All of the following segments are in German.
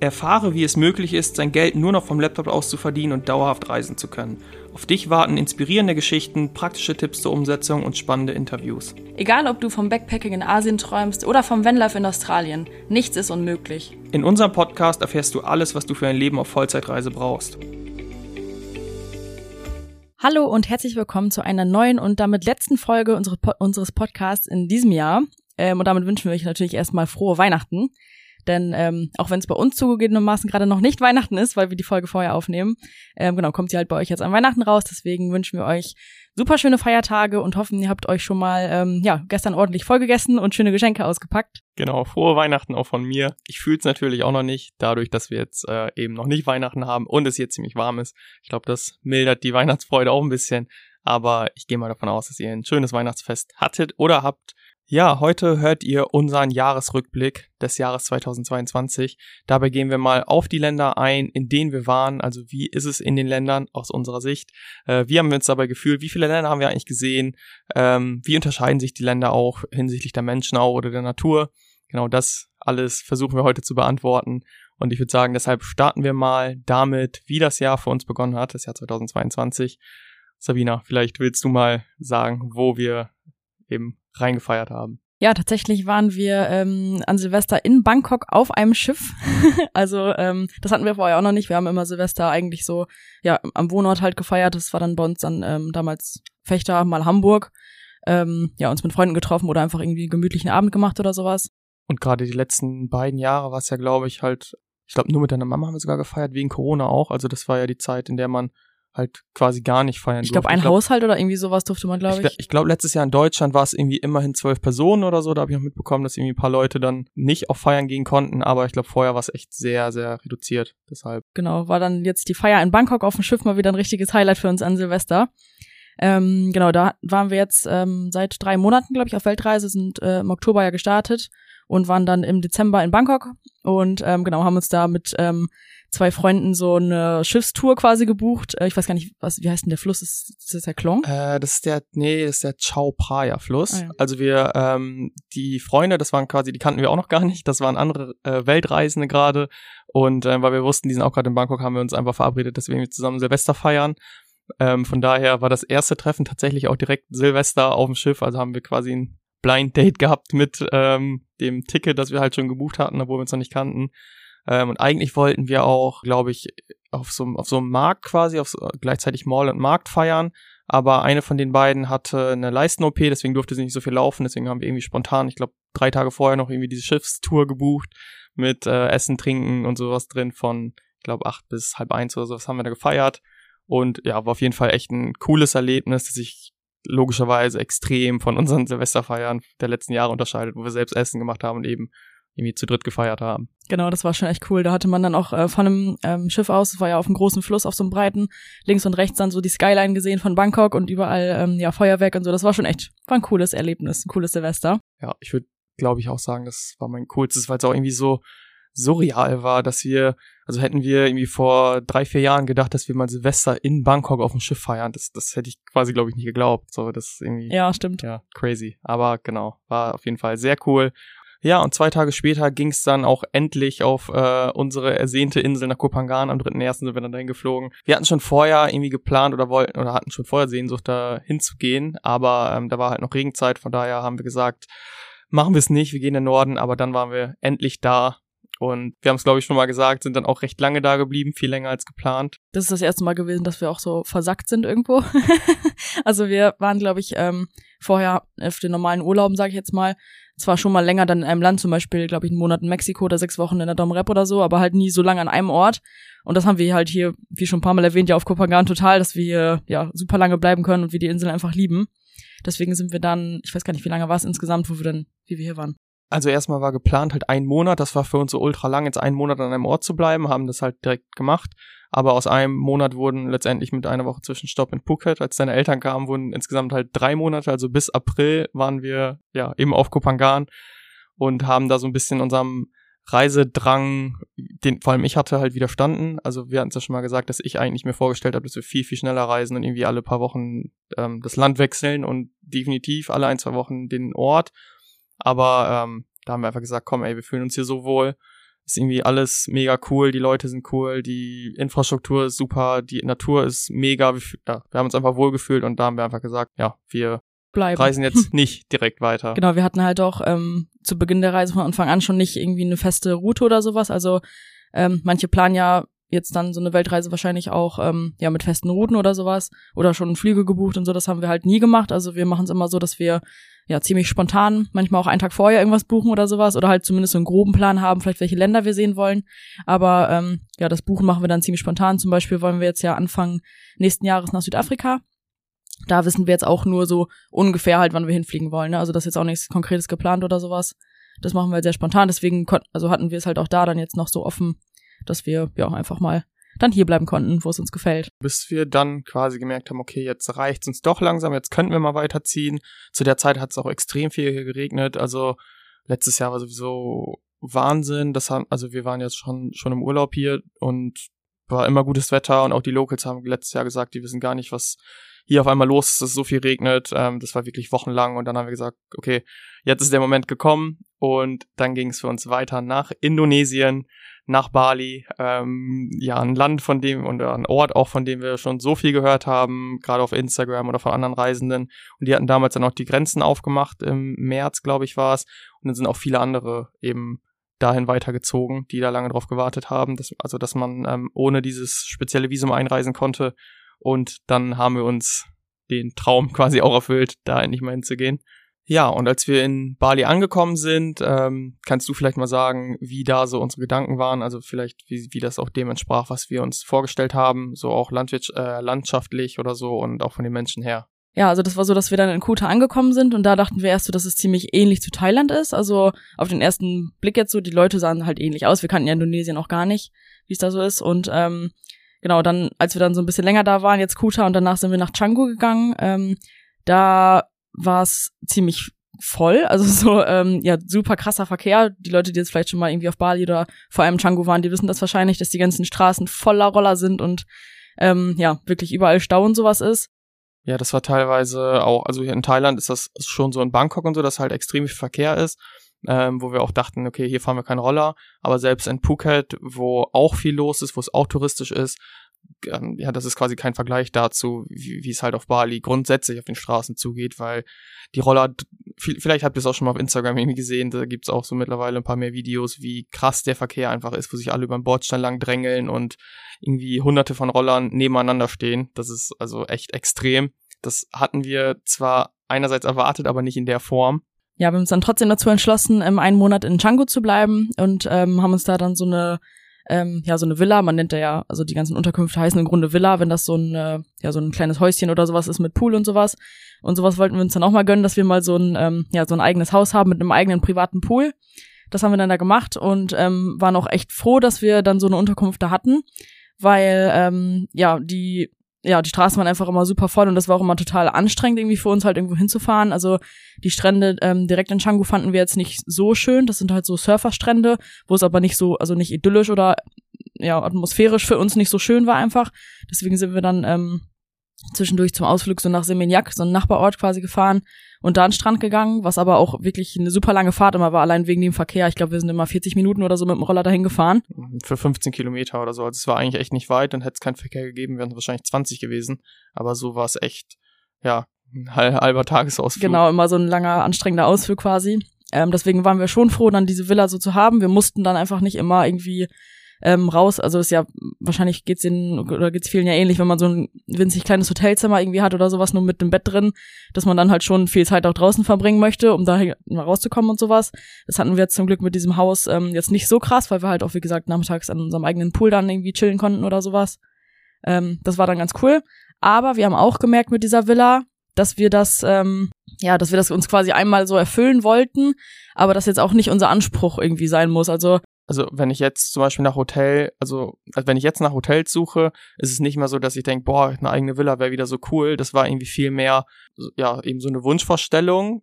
Erfahre, wie es möglich ist, sein Geld nur noch vom Laptop aus zu verdienen und dauerhaft reisen zu können. Auf dich warten inspirierende Geschichten, praktische Tipps zur Umsetzung und spannende Interviews. Egal, ob du vom Backpacking in Asien träumst oder vom Vanlife in Australien, nichts ist unmöglich. In unserem Podcast erfährst du alles, was du für ein Leben auf Vollzeitreise brauchst. Hallo und herzlich willkommen zu einer neuen und damit letzten Folge unseres Podcasts in diesem Jahr. Ähm, und damit wünschen wir euch natürlich erstmal frohe Weihnachten. Denn ähm, auch wenn es bei uns zugegebenermaßen gerade noch nicht Weihnachten ist, weil wir die Folge vorher aufnehmen, ähm, genau, kommt sie halt bei euch jetzt an Weihnachten raus. Deswegen wünschen wir euch super schöne Feiertage und hoffen, ihr habt euch schon mal ähm, ja gestern ordentlich vollgegessen und schöne Geschenke ausgepackt. Genau, frohe Weihnachten auch von mir. Ich fühle es natürlich auch noch nicht, dadurch, dass wir jetzt äh, eben noch nicht Weihnachten haben und es hier ziemlich warm ist. Ich glaube, das mildert die Weihnachtsfreude auch ein bisschen. Aber ich gehe mal davon aus, dass ihr ein schönes Weihnachtsfest hattet oder habt. Ja, heute hört ihr unseren Jahresrückblick des Jahres 2022. Dabei gehen wir mal auf die Länder ein, in denen wir waren. Also wie ist es in den Ländern aus unserer Sicht? Äh, wie haben wir uns dabei gefühlt? Wie viele Länder haben wir eigentlich gesehen? Ähm, wie unterscheiden sich die Länder auch hinsichtlich der Menschen auch oder der Natur? Genau das alles versuchen wir heute zu beantworten. Und ich würde sagen, deshalb starten wir mal damit, wie das Jahr für uns begonnen hat, das Jahr 2022. Sabina, vielleicht willst du mal sagen, wo wir eben reingefeiert haben. Ja, tatsächlich waren wir ähm, an Silvester in Bangkok auf einem Schiff. also ähm, das hatten wir vorher auch noch nicht. Wir haben immer Silvester eigentlich so ja am Wohnort halt gefeiert. Das war dann bei uns dann ähm, damals Fechter, mal Hamburg. Ähm, ja, uns mit Freunden getroffen oder einfach irgendwie gemütlichen Abend gemacht oder sowas. Und gerade die letzten beiden Jahre war es ja, glaube ich, halt, ich glaube, nur mit deiner Mama haben wir sogar gefeiert, wegen Corona auch. Also das war ja die Zeit, in der man halt quasi gar nicht feiern Ich glaube, ein glaub, Haushalt oder irgendwie sowas durfte man, glaube ich. Ich, ich glaube, letztes Jahr in Deutschland war es irgendwie immerhin zwölf Personen oder so. Da habe ich auch mitbekommen, dass irgendwie ein paar Leute dann nicht auf Feiern gehen konnten. Aber ich glaube, vorher war es echt sehr, sehr reduziert. Deshalb. Genau, war dann jetzt die Feier in Bangkok auf dem Schiff mal wieder ein richtiges Highlight für uns an Silvester. Ähm, genau, da waren wir jetzt ähm, seit drei Monaten, glaube ich, auf Weltreise, sind äh, im Oktober ja gestartet und waren dann im Dezember in Bangkok und ähm, genau haben uns da mit ähm, zwei Freunden so eine Schiffstour quasi gebucht. Äh, ich weiß gar nicht, was, wie heißt denn der Fluss? Ist, ist das der Klong? Äh, das ist der, nee, das ist der Chao Phraya Fluss. Ah, ja. Also wir, ähm, die Freunde, das waren quasi, die kannten wir auch noch gar nicht. Das waren andere äh, Weltreisende gerade. Und äh, weil wir wussten, die sind auch gerade in Bangkok, haben wir uns einfach verabredet, dass wir irgendwie zusammen Silvester feiern. Ähm, von daher war das erste Treffen tatsächlich auch direkt Silvester auf dem Schiff. Also haben wir quasi ein Blind Date gehabt mit ähm, dem Ticket, das wir halt schon gebucht hatten, obwohl wir uns noch nicht kannten. Ähm, und eigentlich wollten wir auch, glaube ich, auf so, auf so einem Markt quasi, auf so, gleichzeitig Mall und Markt feiern. Aber eine von den beiden hatte eine Leisten-OP, deswegen durfte sie nicht so viel laufen. Deswegen haben wir irgendwie spontan, ich glaube, drei Tage vorher noch irgendwie diese Schiffstour gebucht mit äh, Essen, Trinken und sowas drin von, ich glaube, acht bis halb eins oder sowas haben wir da gefeiert. Und ja, war auf jeden Fall echt ein cooles Erlebnis, das sich logischerweise extrem von unseren Silvesterfeiern der letzten Jahre unterscheidet, wo wir selbst Essen gemacht haben und eben irgendwie zu dritt gefeiert haben. Genau, das war schon echt cool. Da hatte man dann auch äh, von einem ähm, Schiff aus, das war ja auf einem großen Fluss, auf so einem breiten, links und rechts dann so die Skyline gesehen von Bangkok und überall ähm, ja Feuerwerk und so. Das war schon echt, war ein cooles Erlebnis, ein cooles Silvester. Ja, ich würde, glaube ich, auch sagen, das war mein coolstes, weil es auch irgendwie so surreal war, dass wir, also hätten wir irgendwie vor drei, vier Jahren gedacht, dass wir mal Silvester in Bangkok auf dem Schiff feiern. Das, das hätte ich quasi, glaube ich, nicht geglaubt. So, das ist irgendwie. Ja, stimmt. Ja, crazy. Aber genau, war auf jeden Fall sehr cool. Ja, und zwei Tage später ging es dann auch endlich auf äh, unsere ersehnte Insel nach Kopangan. Am 3.1. sind wir dann dahin geflogen. Wir hatten schon vorher irgendwie geplant oder wollten oder hatten schon vorher Sehnsucht, da hinzugehen, aber ähm, da war halt noch Regenzeit, von daher haben wir gesagt, machen wir es nicht, wir gehen in den Norden, aber dann waren wir endlich da und wir haben es, glaube ich, schon mal gesagt, sind dann auch recht lange da geblieben, viel länger als geplant. Das ist das erste Mal gewesen, dass wir auch so versackt sind irgendwo. also wir waren, glaube ich, ähm, vorher auf den normalen Urlauben, sage ich jetzt mal, zwar schon mal länger dann in einem Land, zum Beispiel, glaube ich, einen Monat in Mexiko oder sechs Wochen in der Dom Rep oder so, aber halt nie so lange an einem Ort. Und das haben wir halt hier, wie schon ein paar Mal erwähnt, ja auf Kopangan total, dass wir hier ja super lange bleiben können und wir die Insel einfach lieben. Deswegen sind wir dann, ich weiß gar nicht, wie lange war es insgesamt, wo wir dann, wie wir hier waren. Also erstmal war geplant halt ein Monat, das war für uns so ultra lang, jetzt einen Monat an einem Ort zu bleiben, haben das halt direkt gemacht. Aber aus einem Monat wurden letztendlich mit einer Woche Zwischenstopp in Phuket, als seine Eltern kamen, wurden insgesamt halt drei Monate, also bis April waren wir ja eben auf Kopangan und haben da so ein bisschen unserem Reisedrang, den vor allem ich hatte, halt widerstanden. Also wir hatten es ja schon mal gesagt, dass ich eigentlich mir vorgestellt habe, dass wir viel, viel schneller reisen und irgendwie alle paar Wochen ähm, das Land wechseln und definitiv alle ein, zwei Wochen den Ort. Aber ähm, da haben wir einfach gesagt, komm, ey, wir fühlen uns hier so wohl. Ist irgendwie alles mega cool, die Leute sind cool, die Infrastruktur ist super, die Natur ist mega. Wir, ja, wir haben uns einfach wohl gefühlt und da haben wir einfach gesagt, ja, wir bleiben. reisen jetzt nicht direkt weiter. Genau, wir hatten halt auch ähm, zu Beginn der Reise von Anfang an schon nicht irgendwie eine feste Route oder sowas. Also ähm, manche planen ja jetzt dann so eine Weltreise wahrscheinlich auch ähm, ja mit festen Routen oder sowas oder schon Flüge gebucht und so. Das haben wir halt nie gemacht. Also wir machen es immer so, dass wir ja ziemlich spontan, manchmal auch einen Tag vorher irgendwas buchen oder sowas oder halt zumindest so einen groben Plan haben, vielleicht welche Länder wir sehen wollen. Aber ähm, ja, das Buchen machen wir dann ziemlich spontan. Zum Beispiel wollen wir jetzt ja Anfang nächsten Jahres nach Südafrika da wissen wir jetzt auch nur so ungefähr halt, wann wir hinfliegen wollen. Ne? Also das ist jetzt auch nichts Konkretes geplant oder sowas. Das machen wir sehr spontan. Deswegen also hatten wir es halt auch da dann jetzt noch so offen, dass wir ja einfach mal dann hier bleiben konnten, wo es uns gefällt. Bis wir dann quasi gemerkt haben, okay, jetzt reicht's uns doch langsam, jetzt könnten wir mal weiterziehen. Zu der Zeit hat es auch extrem viel geregnet. Also letztes Jahr war sowieso Wahnsinn. Das haben, also wir waren jetzt schon schon im Urlaub hier und war immer gutes Wetter und auch die Locals haben letztes Jahr gesagt, die wissen gar nicht, was hier auf einmal los dass es so viel regnet. Ähm, das war wirklich wochenlang und dann haben wir gesagt, okay, jetzt ist der Moment gekommen und dann ging es für uns weiter nach Indonesien, nach Bali, ähm, ja, ein Land von dem und ein Ort auch, von dem wir schon so viel gehört haben, gerade auf Instagram oder von anderen Reisenden. Und die hatten damals dann auch die Grenzen aufgemacht, im März, glaube ich, war es. Und dann sind auch viele andere eben dahin weitergezogen, die da lange drauf gewartet haben, dass, also dass man ähm, ohne dieses spezielle Visum einreisen konnte. Und dann haben wir uns den Traum quasi auch erfüllt, da endlich mal hinzugehen. Ja, und als wir in Bali angekommen sind, ähm, kannst du vielleicht mal sagen, wie da so unsere Gedanken waren, also vielleicht wie, wie das auch dem entsprach, was wir uns vorgestellt haben, so auch landwirts äh, landschaftlich oder so und auch von den Menschen her. Ja, also das war so, dass wir dann in Kuta angekommen sind und da dachten wir erst so, dass es ziemlich ähnlich zu Thailand ist. Also auf den ersten Blick jetzt so, die Leute sahen halt ähnlich aus. Wir kannten ja Indonesien auch gar nicht, wie es da so ist. Und ähm, genau, dann, als wir dann so ein bisschen länger da waren, jetzt Kuta und danach sind wir nach Canggu gegangen, ähm, da war es ziemlich voll, also so ähm, ja super krasser Verkehr. Die Leute, die jetzt vielleicht schon mal irgendwie auf Bali oder vor allem Canggu waren, die wissen das wahrscheinlich, dass die ganzen Straßen voller Roller sind und ähm, ja wirklich überall Stau und sowas ist. Ja, das war teilweise auch, also hier in Thailand ist das schon so in Bangkok und so, dass halt extrem viel Verkehr ist ähm, wo wir auch dachten, okay, hier fahren wir keinen Roller, aber selbst in Phuket, wo auch viel los ist, wo es auch touristisch ist, ähm, ja, das ist quasi kein Vergleich dazu, wie, wie es halt auf Bali grundsätzlich auf den Straßen zugeht, weil die Roller, vielleicht habt ihr es auch schon mal auf Instagram irgendwie gesehen, da gibt's auch so mittlerweile ein paar mehr Videos, wie krass der Verkehr einfach ist, wo sich alle über den Bordstein lang drängeln und irgendwie hunderte von Rollern nebeneinander stehen. Das ist also echt extrem. Das hatten wir zwar einerseits erwartet, aber nicht in der Form ja, wir haben uns dann trotzdem dazu entschlossen, ähm, einen Monat in Canggu zu bleiben und ähm, haben uns da dann so eine ähm, ja so eine Villa, man nennt ja, also die ganzen Unterkünfte heißen im Grunde Villa, wenn das so ein äh, ja so ein kleines Häuschen oder sowas ist mit Pool und sowas und sowas wollten wir uns dann auch mal gönnen, dass wir mal so ein ähm, ja so ein eigenes Haus haben mit einem eigenen privaten Pool. Das haben wir dann da gemacht und ähm, waren auch echt froh, dass wir dann so eine Unterkunft da hatten, weil ähm, ja die ja, die Straßen waren einfach immer super voll und das war auch immer total anstrengend, irgendwie für uns halt irgendwo hinzufahren. Also die Strände ähm, direkt in Canggu fanden wir jetzt nicht so schön. Das sind halt so Surferstrände, wo es aber nicht so, also nicht idyllisch oder ja, atmosphärisch für uns nicht so schön war einfach. Deswegen sind wir dann ähm, zwischendurch zum Ausflug so nach Seminyak, so ein Nachbarort quasi gefahren und da an den Strand gegangen, was aber auch wirklich eine super lange Fahrt immer war, allein wegen dem Verkehr. Ich glaube, wir sind immer 40 Minuten oder so mit dem Roller dahin gefahren. Für 15 Kilometer oder so. Also es war eigentlich echt nicht weit, dann hätte es keinen Verkehr gegeben, wären es wahrscheinlich 20 gewesen. Aber so war es echt, ja, ein halber Tagesausflug. Genau, immer so ein langer, anstrengender Ausflug quasi. Ähm, deswegen waren wir schon froh, dann diese Villa so zu haben. Wir mussten dann einfach nicht immer irgendwie ähm, raus. Also ist ja, wahrscheinlich geht's den oder geht's vielen ja ähnlich, wenn man so ein winzig kleines Hotelzimmer irgendwie hat oder sowas, nur mit dem Bett drin, dass man dann halt schon viel Zeit auch draußen verbringen möchte, um da mal rauszukommen und sowas. Das hatten wir jetzt zum Glück mit diesem Haus ähm, jetzt nicht so krass, weil wir halt auch, wie gesagt, nachmittags an unserem eigenen Pool dann irgendwie chillen konnten oder sowas. Ähm, das war dann ganz cool. Aber wir haben auch gemerkt mit dieser Villa, dass wir das, ähm, ja, dass wir das uns quasi einmal so erfüllen wollten, aber das jetzt auch nicht unser Anspruch irgendwie sein muss. Also also wenn ich jetzt zum Beispiel nach Hotel, also, also wenn ich jetzt nach Hotels suche, ist es nicht mehr so, dass ich denke, boah, eine eigene Villa wäre wieder so cool. Das war irgendwie viel mehr, ja, eben so eine Wunschvorstellung.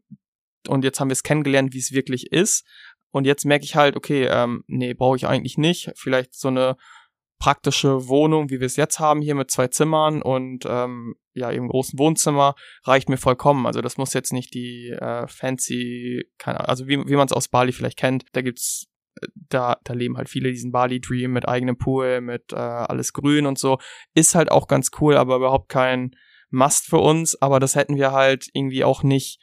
Und jetzt haben wir es kennengelernt, wie es wirklich ist. Und jetzt merke ich halt, okay, ähm, nee, brauche ich eigentlich nicht. Vielleicht so eine praktische Wohnung, wie wir es jetzt haben, hier mit zwei Zimmern und ähm, ja, eben großen Wohnzimmer, reicht mir vollkommen. Also das muss jetzt nicht die äh, fancy, keine Ahnung, also wie, wie man es aus Bali vielleicht kennt. Da gibt's da, da leben halt viele diesen Bali Dream mit eigenem Pool, mit äh, alles grün und so. Ist halt auch ganz cool, aber überhaupt kein Must für uns. Aber das hätten wir halt irgendwie auch nicht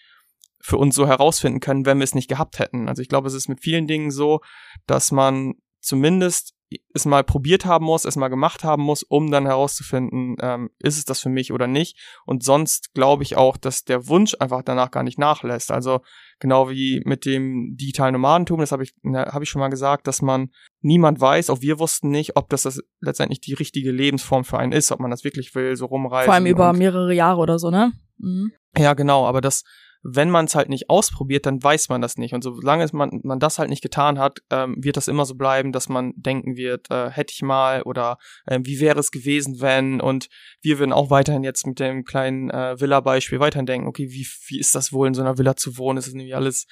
für uns so herausfinden können, wenn wir es nicht gehabt hätten. Also ich glaube, es ist mit vielen Dingen so, dass man zumindest es mal probiert haben muss, es mal gemacht haben muss, um dann herauszufinden, ähm, ist es das für mich oder nicht. Und sonst glaube ich auch, dass der Wunsch einfach danach gar nicht nachlässt. Also genau wie mit dem digitalen Nomadentum, das habe ich, hab ich schon mal gesagt, dass man niemand weiß, auch wir wussten nicht, ob das, das letztendlich die richtige Lebensform für einen ist, ob man das wirklich will, so rumreisen. Vor allem über mehrere Jahre oder so, ne? Mhm. Ja, genau, aber das wenn man es halt nicht ausprobiert, dann weiß man das nicht. Und solange man, man das halt nicht getan hat, ähm, wird das immer so bleiben, dass man denken wird, äh, hätte ich mal oder äh, wie wäre es gewesen, wenn. Und wir würden auch weiterhin jetzt mit dem kleinen äh, Villa-Beispiel weiterhin denken, okay, wie, wie ist das wohl in so einer Villa zu wohnen? Ist das nämlich alles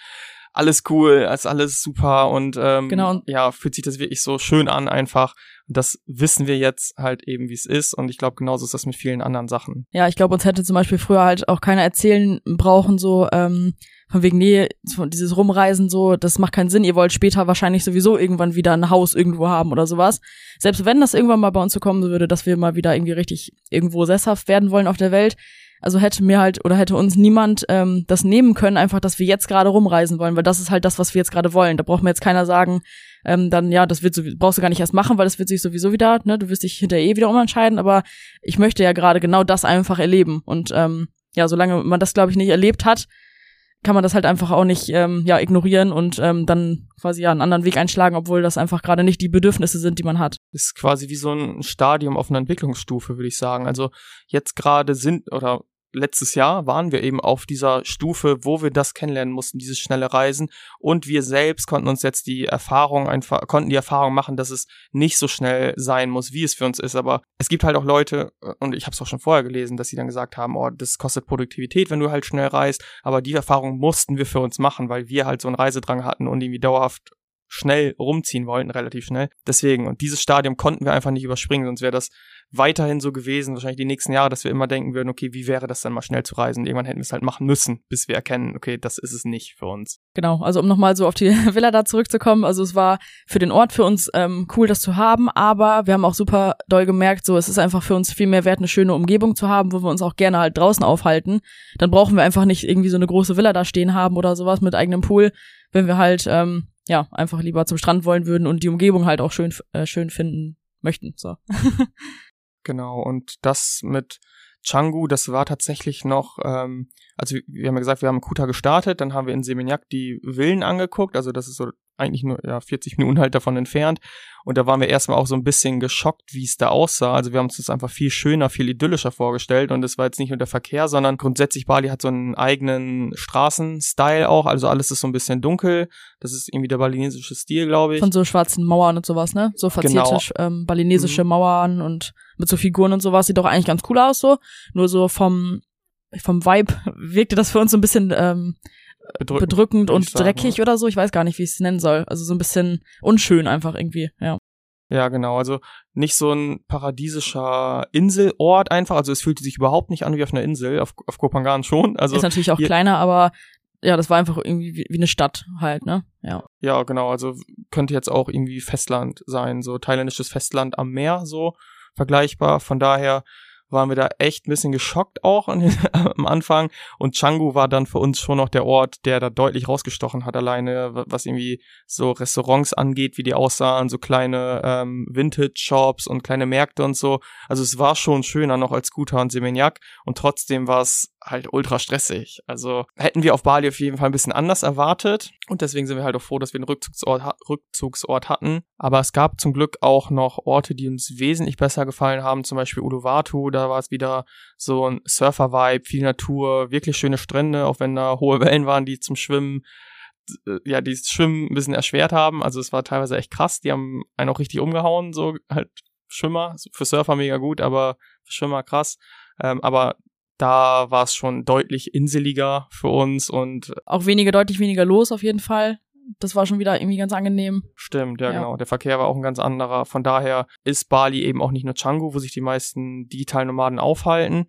alles cool, ist alles super und ähm, genau. ja, fühlt sich das wirklich so schön an einfach das wissen wir jetzt halt eben, wie es ist. Und ich glaube, genauso ist das mit vielen anderen Sachen. Ja, ich glaube, uns hätte zum Beispiel früher halt auch keiner erzählen brauchen, so, ähm, von wegen, nee, dieses Rumreisen so, das macht keinen Sinn. Ihr wollt später wahrscheinlich sowieso irgendwann wieder ein Haus irgendwo haben oder sowas. Selbst wenn das irgendwann mal bei uns so kommen würde, dass wir mal wieder irgendwie richtig irgendwo sesshaft werden wollen auf der Welt, also hätte mir halt oder hätte uns niemand ähm, das nehmen können, einfach, dass wir jetzt gerade rumreisen wollen, weil das ist halt das, was wir jetzt gerade wollen. Da braucht mir jetzt keiner sagen, ähm, dann ja, das wird so, brauchst du gar nicht erst machen, weil das wird sich sowieso wieder, ne, du wirst dich hinterher eh wieder umentscheiden, aber ich möchte ja gerade genau das einfach erleben. Und ähm, ja, solange man das, glaube ich, nicht erlebt hat, kann man das halt einfach auch nicht ähm, ja ignorieren und ähm, dann quasi ja einen anderen Weg einschlagen, obwohl das einfach gerade nicht die Bedürfnisse sind, die man hat. Ist quasi wie so ein Stadium auf einer Entwicklungsstufe, würde ich sagen. Also jetzt gerade sind oder letztes Jahr waren wir eben auf dieser Stufe, wo wir das kennenlernen mussten, dieses schnelle Reisen. Und wir selbst konnten uns jetzt die Erfahrung einfach, konnten die Erfahrung machen, dass es nicht so schnell sein muss, wie es für uns ist. Aber es gibt halt auch Leute, und ich habe es auch schon vorher gelesen, dass sie dann gesagt haben, oh, das kostet Produktivität, wenn du halt schnell reist. Aber die Erfahrung mussten wir für uns machen, weil wir halt so einen Reisedrang hatten und irgendwie dauerhaft schnell rumziehen wollten, relativ schnell. Deswegen, und dieses Stadium konnten wir einfach nicht überspringen, sonst wäre das weiterhin so gewesen, wahrscheinlich die nächsten Jahre, dass wir immer denken würden, okay, wie wäre das dann mal schnell zu reisen? Irgendwann hätten wir es halt machen müssen, bis wir erkennen, okay, das ist es nicht für uns. Genau, also um nochmal so auf die Villa da zurückzukommen, also es war für den Ort für uns ähm, cool, das zu haben, aber wir haben auch super doll gemerkt, so es ist einfach für uns viel mehr wert, eine schöne Umgebung zu haben, wo wir uns auch gerne halt draußen aufhalten. Dann brauchen wir einfach nicht irgendwie so eine große Villa da stehen haben oder sowas mit eigenem Pool, wenn wir halt ähm, ja einfach lieber zum Strand wollen würden und die Umgebung halt auch schön äh, schön finden möchten. So. Genau, und das mit Changu, das war tatsächlich noch, ähm, also wir haben ja gesagt, wir haben Kuta gestartet, dann haben wir in Seminyak die Villen angeguckt, also das ist so eigentlich nur ja, 40 Minuten halt davon entfernt. Und da waren wir erstmal auch so ein bisschen geschockt, wie es da aussah. Also wir haben uns das einfach viel schöner, viel idyllischer vorgestellt. Und es war jetzt nicht nur der Verkehr, sondern grundsätzlich Bali hat so einen eigenen Straßenstyle auch. Also alles ist so ein bisschen dunkel. Das ist irgendwie der balinesische Stil, glaube ich. Von so schwarzen Mauern und sowas, ne? So verzierte genau. ähm, balinesische mhm. Mauern und mit so Figuren und sowas. Sieht doch eigentlich ganz cool aus so. Nur so vom vom Vibe wirkte das für uns so ein bisschen ähm, bedrückend, bedrückend und sagen, dreckig oder so. Ich weiß gar nicht, wie ich es nennen soll. Also so ein bisschen unschön einfach irgendwie, ja. Ja, genau. Also nicht so ein paradiesischer Inselort einfach. Also es fühlte sich überhaupt nicht an wie auf einer Insel. Auf, auf Kopangan schon. Also ist natürlich auch kleiner, aber ja, das war einfach irgendwie wie, wie eine Stadt halt, ne? Ja. Ja, genau. Also könnte jetzt auch irgendwie Festland sein, so thailändisches Festland am Meer, so vergleichbar. Von daher waren wir da echt ein bisschen geschockt auch am Anfang. Und Changu war dann für uns schon noch der Ort, der da deutlich rausgestochen hat, alleine, was irgendwie so Restaurants angeht, wie die aussahen, so kleine ähm, Vintage-Shops und kleine Märkte und so. Also es war schon schöner noch als Guta und Seminyak und trotzdem war es halt ultra stressig. Also hätten wir auf Bali auf jeden Fall ein bisschen anders erwartet und deswegen sind wir halt auch froh, dass wir einen Rückzugsort, Rückzugsort hatten. Aber es gab zum Glück auch noch Orte, die uns wesentlich besser gefallen haben, zum Beispiel Uluwatu, da war es wieder so ein Surfer-Vibe, viel Natur, wirklich schöne Strände, auch wenn da hohe Wellen waren, die zum Schwimmen äh, ja, die Schwimmen ein bisschen erschwert haben. Also es war teilweise echt krass. Die haben einen auch richtig umgehauen, so halt Schwimmer. Für Surfer mega gut, aber für Schwimmer krass. Ähm, aber da war es schon deutlich inseliger für uns und auch weniger, deutlich weniger los auf jeden Fall. Das war schon wieder irgendwie ganz angenehm. Stimmt, ja, ja, genau. Der Verkehr war auch ein ganz anderer. Von daher ist Bali eben auch nicht nur Canggu, wo sich die meisten digitalen Nomaden aufhalten,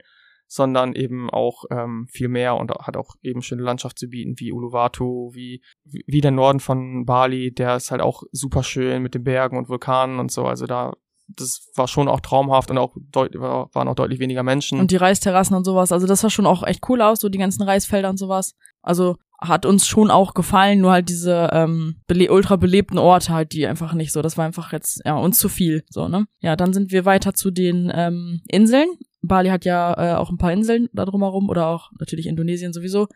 sondern eben auch ähm, viel mehr und hat auch eben schöne Landschaft zu bieten, wie Uluwatu, wie, wie der Norden von Bali, der ist halt auch super schön mit den Bergen und Vulkanen und so. Also da das war schon auch traumhaft und auch waren auch deutlich weniger Menschen. Und die Reisterrassen und sowas, also das sah schon auch echt cool aus, so die ganzen Reisfelder und sowas. Also hat uns schon auch gefallen, nur halt diese ähm, bele ultra belebten Orte halt, die einfach nicht so. Das war einfach jetzt ja uns zu viel, so ne. Ja, dann sind wir weiter zu den ähm, Inseln. Bali hat ja äh, auch ein paar Inseln da drumherum oder auch natürlich Indonesien sowieso.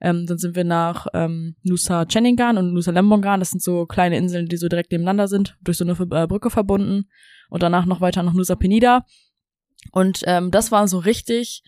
Ähm, dann sind wir nach ähm, Nusa Ceningan und Nusa Lembongan. Das sind so kleine Inseln, die so direkt nebeneinander sind, durch so eine äh, Brücke verbunden und danach noch weiter nach Nusa Penida. Und ähm, das waren so richtig,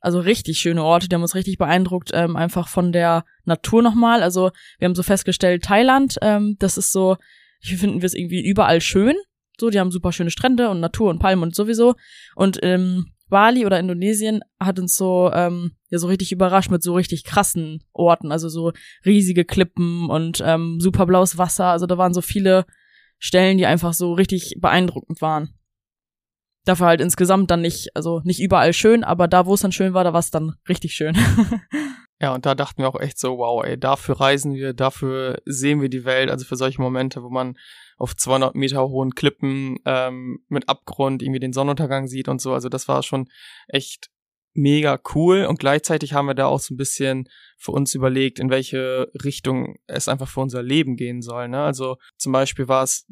also richtig schöne Orte, die haben uns richtig beeindruckt, ähm, einfach von der Natur nochmal. Also wir haben so festgestellt, Thailand, ähm, das ist so, hier finden wir es irgendwie überall schön. So, die haben super schöne Strände und Natur und Palmen und sowieso. Und ähm, Bali oder Indonesien hat uns so ähm, ja so richtig überrascht mit so richtig krassen Orten, also so riesige Klippen und ähm, super blaues Wasser. Also da waren so viele Stellen, die einfach so richtig beeindruckend waren. Dafür halt insgesamt dann nicht, also nicht überall schön, aber da, wo es dann schön war, da war es dann richtig schön. ja, und da dachten wir auch echt so, wow, ey, dafür reisen wir, dafür sehen wir die Welt, also für solche Momente, wo man auf 200 Meter hohen Klippen ähm, mit Abgrund irgendwie den Sonnenuntergang sieht und so. Also das war schon echt mega cool und gleichzeitig haben wir da auch so ein bisschen für uns überlegt, in welche Richtung es einfach für unser Leben gehen soll. Ne? Also zum Beispiel war es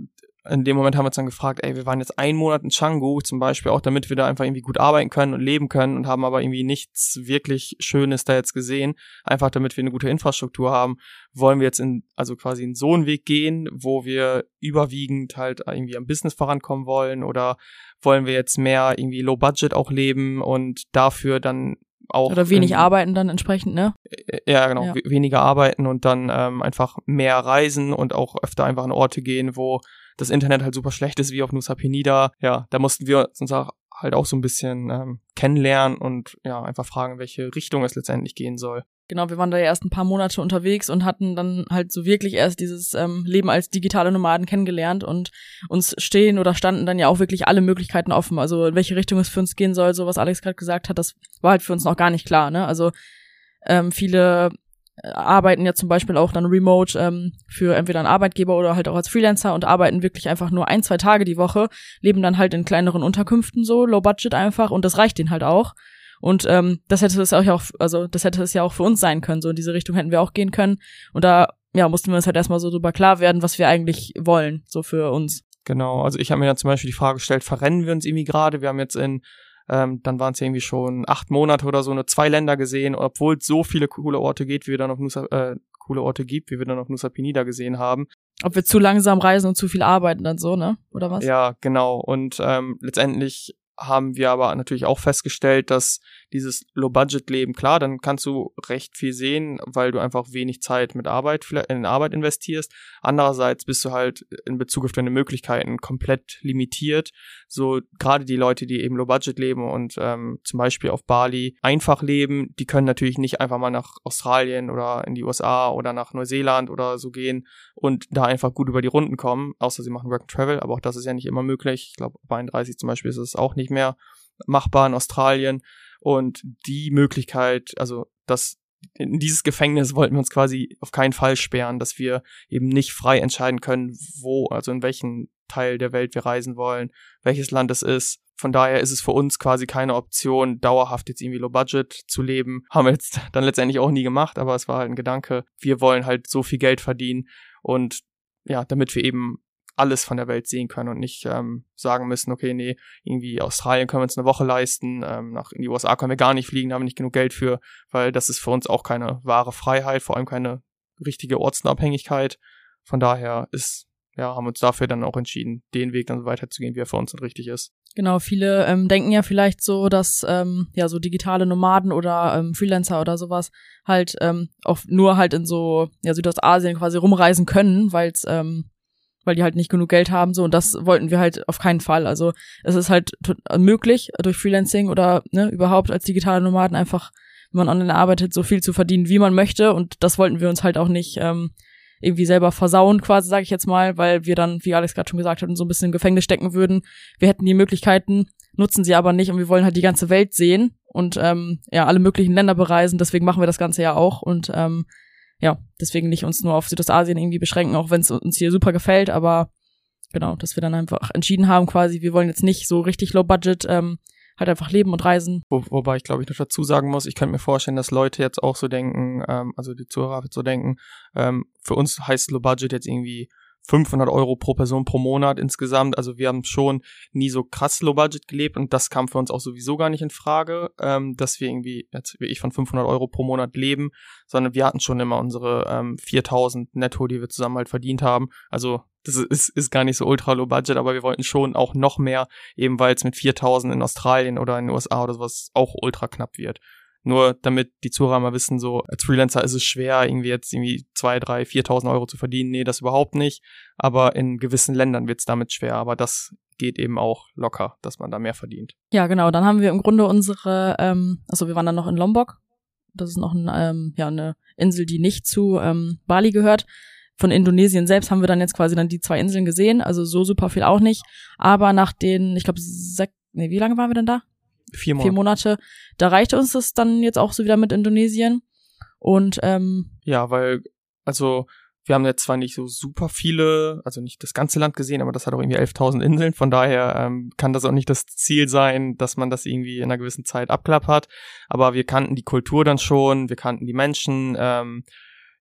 in dem Moment haben wir uns dann gefragt, ey, wir waren jetzt einen Monat in Canggu zum Beispiel auch, damit wir da einfach irgendwie gut arbeiten können und leben können und haben aber irgendwie nichts wirklich Schönes da jetzt gesehen. Einfach damit wir eine gute Infrastruktur haben, wollen wir jetzt in, also quasi in so einen Weg gehen, wo wir überwiegend halt irgendwie am Business vorankommen wollen oder wollen wir jetzt mehr irgendwie Low Budget auch leben und dafür dann auch. Oder wenig ähm, arbeiten dann entsprechend, ne? Ja, genau, ja. weniger arbeiten und dann ähm, einfach mehr reisen und auch öfter einfach an Orte gehen, wo das Internet halt super schlecht ist, wie auf Nusa Penida. Ja, da mussten wir uns auch halt auch so ein bisschen ähm, kennenlernen und ja, einfach fragen, welche Richtung es letztendlich gehen soll. Genau, wir waren da ja erst ein paar Monate unterwegs und hatten dann halt so wirklich erst dieses ähm, Leben als digitale Nomaden kennengelernt und uns stehen oder standen dann ja auch wirklich alle Möglichkeiten offen. Also in welche Richtung es für uns gehen soll, so was Alex gerade gesagt hat, das war halt für uns noch gar nicht klar. Ne? Also ähm, viele arbeiten ja zum Beispiel auch dann remote ähm, für entweder einen Arbeitgeber oder halt auch als Freelancer und arbeiten wirklich einfach nur ein, zwei Tage die Woche, leben dann halt in kleineren Unterkünften so, low budget einfach und das reicht denen halt auch. Und ähm, das hätte es auch, also das hätte es ja auch für uns sein können. So in diese Richtung hätten wir auch gehen können. Und da ja, mussten wir uns halt erstmal so drüber klar werden, was wir eigentlich wollen, so für uns. Genau, also ich habe mir dann zum Beispiel die Frage gestellt, verrennen wir uns irgendwie gerade? Wir haben jetzt in ähm, dann waren es irgendwie schon acht Monate oder so, nur zwei Länder gesehen, obwohl es so viele coole Orte geht, wie wir dann auf Nusa, äh, coole Orte gibt, wie wir dann auf Nusa Penida gesehen haben. Ob wir zu langsam reisen und zu viel arbeiten dann so, ne? Oder was? Ja, genau. Und ähm, letztendlich haben wir aber natürlich auch festgestellt, dass dieses Low-Budget-Leben, klar, dann kannst du recht viel sehen, weil du einfach wenig Zeit mit Arbeit in Arbeit investierst. Andererseits bist du halt in Bezug auf deine Möglichkeiten komplett limitiert. So gerade die Leute, die eben Low-Budget leben und ähm, zum Beispiel auf Bali einfach leben, die können natürlich nicht einfach mal nach Australien oder in die USA oder nach Neuseeland oder so gehen und da einfach gut über die Runden kommen, außer sie machen Work and Travel, aber auch das ist ja nicht immer möglich. Ich glaube, bei 31 zum Beispiel ist es auch nicht mehr machbar in Australien. Und die Möglichkeit, also das in dieses Gefängnis wollten wir uns quasi auf keinen Fall sperren, dass wir eben nicht frei entscheiden können, wo, also in welchen Teil der Welt wir reisen wollen, welches Land es ist. Von daher ist es für uns quasi keine Option, dauerhaft jetzt irgendwie low budget zu leben. Haben wir jetzt dann letztendlich auch nie gemacht, aber es war halt ein Gedanke. Wir wollen halt so viel Geld verdienen und ja, damit wir eben alles von der Welt sehen können und nicht ähm, sagen müssen, okay, nee, irgendwie Australien können wir uns eine Woche leisten, ähm, nach in die USA können wir gar nicht fliegen, da haben wir nicht genug Geld für, weil das ist für uns auch keine wahre Freiheit, vor allem keine richtige Ortsunabhängigkeit. Von daher ist ja, haben uns dafür dann auch entschieden, den Weg dann weiterzugehen, wie er für uns dann richtig ist. Genau, viele ähm, denken ja vielleicht so, dass ähm, ja so digitale Nomaden oder ähm, Freelancer oder sowas halt ähm, auch nur halt in so ja Südostasien quasi rumreisen können, weil's ähm, weil die halt nicht genug Geld haben so und das wollten wir halt auf keinen Fall. Also es ist halt möglich durch Freelancing oder ne, überhaupt als digitale Nomaden einfach, wenn man online arbeitet, so viel zu verdienen, wie man möchte und das wollten wir uns halt auch nicht ähm, irgendwie selber versauen, quasi, sage ich jetzt mal, weil wir dann, wie Alex gerade schon gesagt hat, so ein bisschen im Gefängnis stecken würden. Wir hätten die Möglichkeiten, nutzen sie aber nicht und wir wollen halt die ganze Welt sehen und ähm, ja, alle möglichen Länder bereisen, deswegen machen wir das Ganze ja auch und ähm, ja, deswegen nicht uns nur auf Südostasien irgendwie beschränken, auch wenn es uns hier super gefällt, aber genau, dass wir dann einfach entschieden haben, quasi, wir wollen jetzt nicht so richtig low budget ähm, halt einfach leben und reisen. Wo, wobei ich glaube ich noch dazu sagen muss, ich könnte mir vorstellen, dass Leute jetzt auch so denken, ähm, also die Zuhörer so denken, ähm, für uns heißt Low Budget jetzt irgendwie 500 Euro pro Person pro Monat insgesamt. Also wir haben schon nie so krass Low Budget gelebt und das kam für uns auch sowieso gar nicht in Frage, ähm, dass wir irgendwie jetzt wie ich von 500 Euro pro Monat leben, sondern wir hatten schon immer unsere ähm, 4000 Netto, die wir zusammen halt verdient haben. Also das ist, ist gar nicht so ultra low budget, aber wir wollten schon auch noch mehr, eben weil es mit 4000 in Australien oder in den USA oder sowas auch ultra knapp wird. Nur damit die Zuhörer mal wissen, so als Freelancer ist es schwer, irgendwie jetzt irgendwie zwei, drei, viertausend Euro zu verdienen. Nee, das überhaupt nicht. Aber in gewissen Ländern wird es damit schwer. Aber das geht eben auch locker, dass man da mehr verdient. Ja, genau. Dann haben wir im Grunde unsere, ähm, also wir waren dann noch in Lombok. Das ist noch ein, ähm, ja, eine Insel, die nicht zu ähm, Bali gehört. Von Indonesien selbst haben wir dann jetzt quasi dann die zwei Inseln gesehen, also so super viel auch nicht. Aber nach den, ich glaube, sechs, nee, wie lange waren wir denn da? Vier Monate. Vier Monate. Da reichte uns das dann jetzt auch so wieder mit Indonesien. Und ähm, ja, weil, also wir haben jetzt zwar nicht so super viele, also nicht das ganze Land gesehen, aber das hat auch irgendwie 11.000 Inseln. Von daher ähm, kann das auch nicht das Ziel sein, dass man das irgendwie in einer gewissen Zeit abklappert. Aber wir kannten die Kultur dann schon, wir kannten die Menschen, ähm,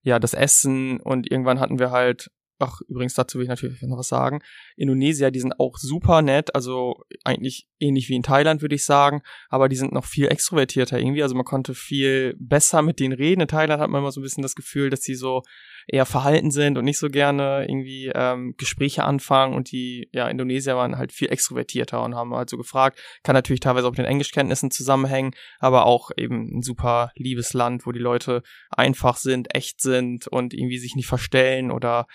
ja, das Essen und irgendwann hatten wir halt Ach, übrigens dazu will ich natürlich noch was sagen. Indonesier, die sind auch super nett, also eigentlich ähnlich wie in Thailand, würde ich sagen, aber die sind noch viel extrovertierter irgendwie, also man konnte viel besser mit denen reden. In Thailand hat man immer so ein bisschen das Gefühl, dass sie so eher verhalten sind und nicht so gerne irgendwie ähm, Gespräche anfangen und die ja Indonesier waren halt viel extrovertierter und haben halt so gefragt, kann natürlich teilweise auch mit den Englischkenntnissen zusammenhängen, aber auch eben ein super liebes Land, wo die Leute einfach sind, echt sind und irgendwie sich nicht verstellen oder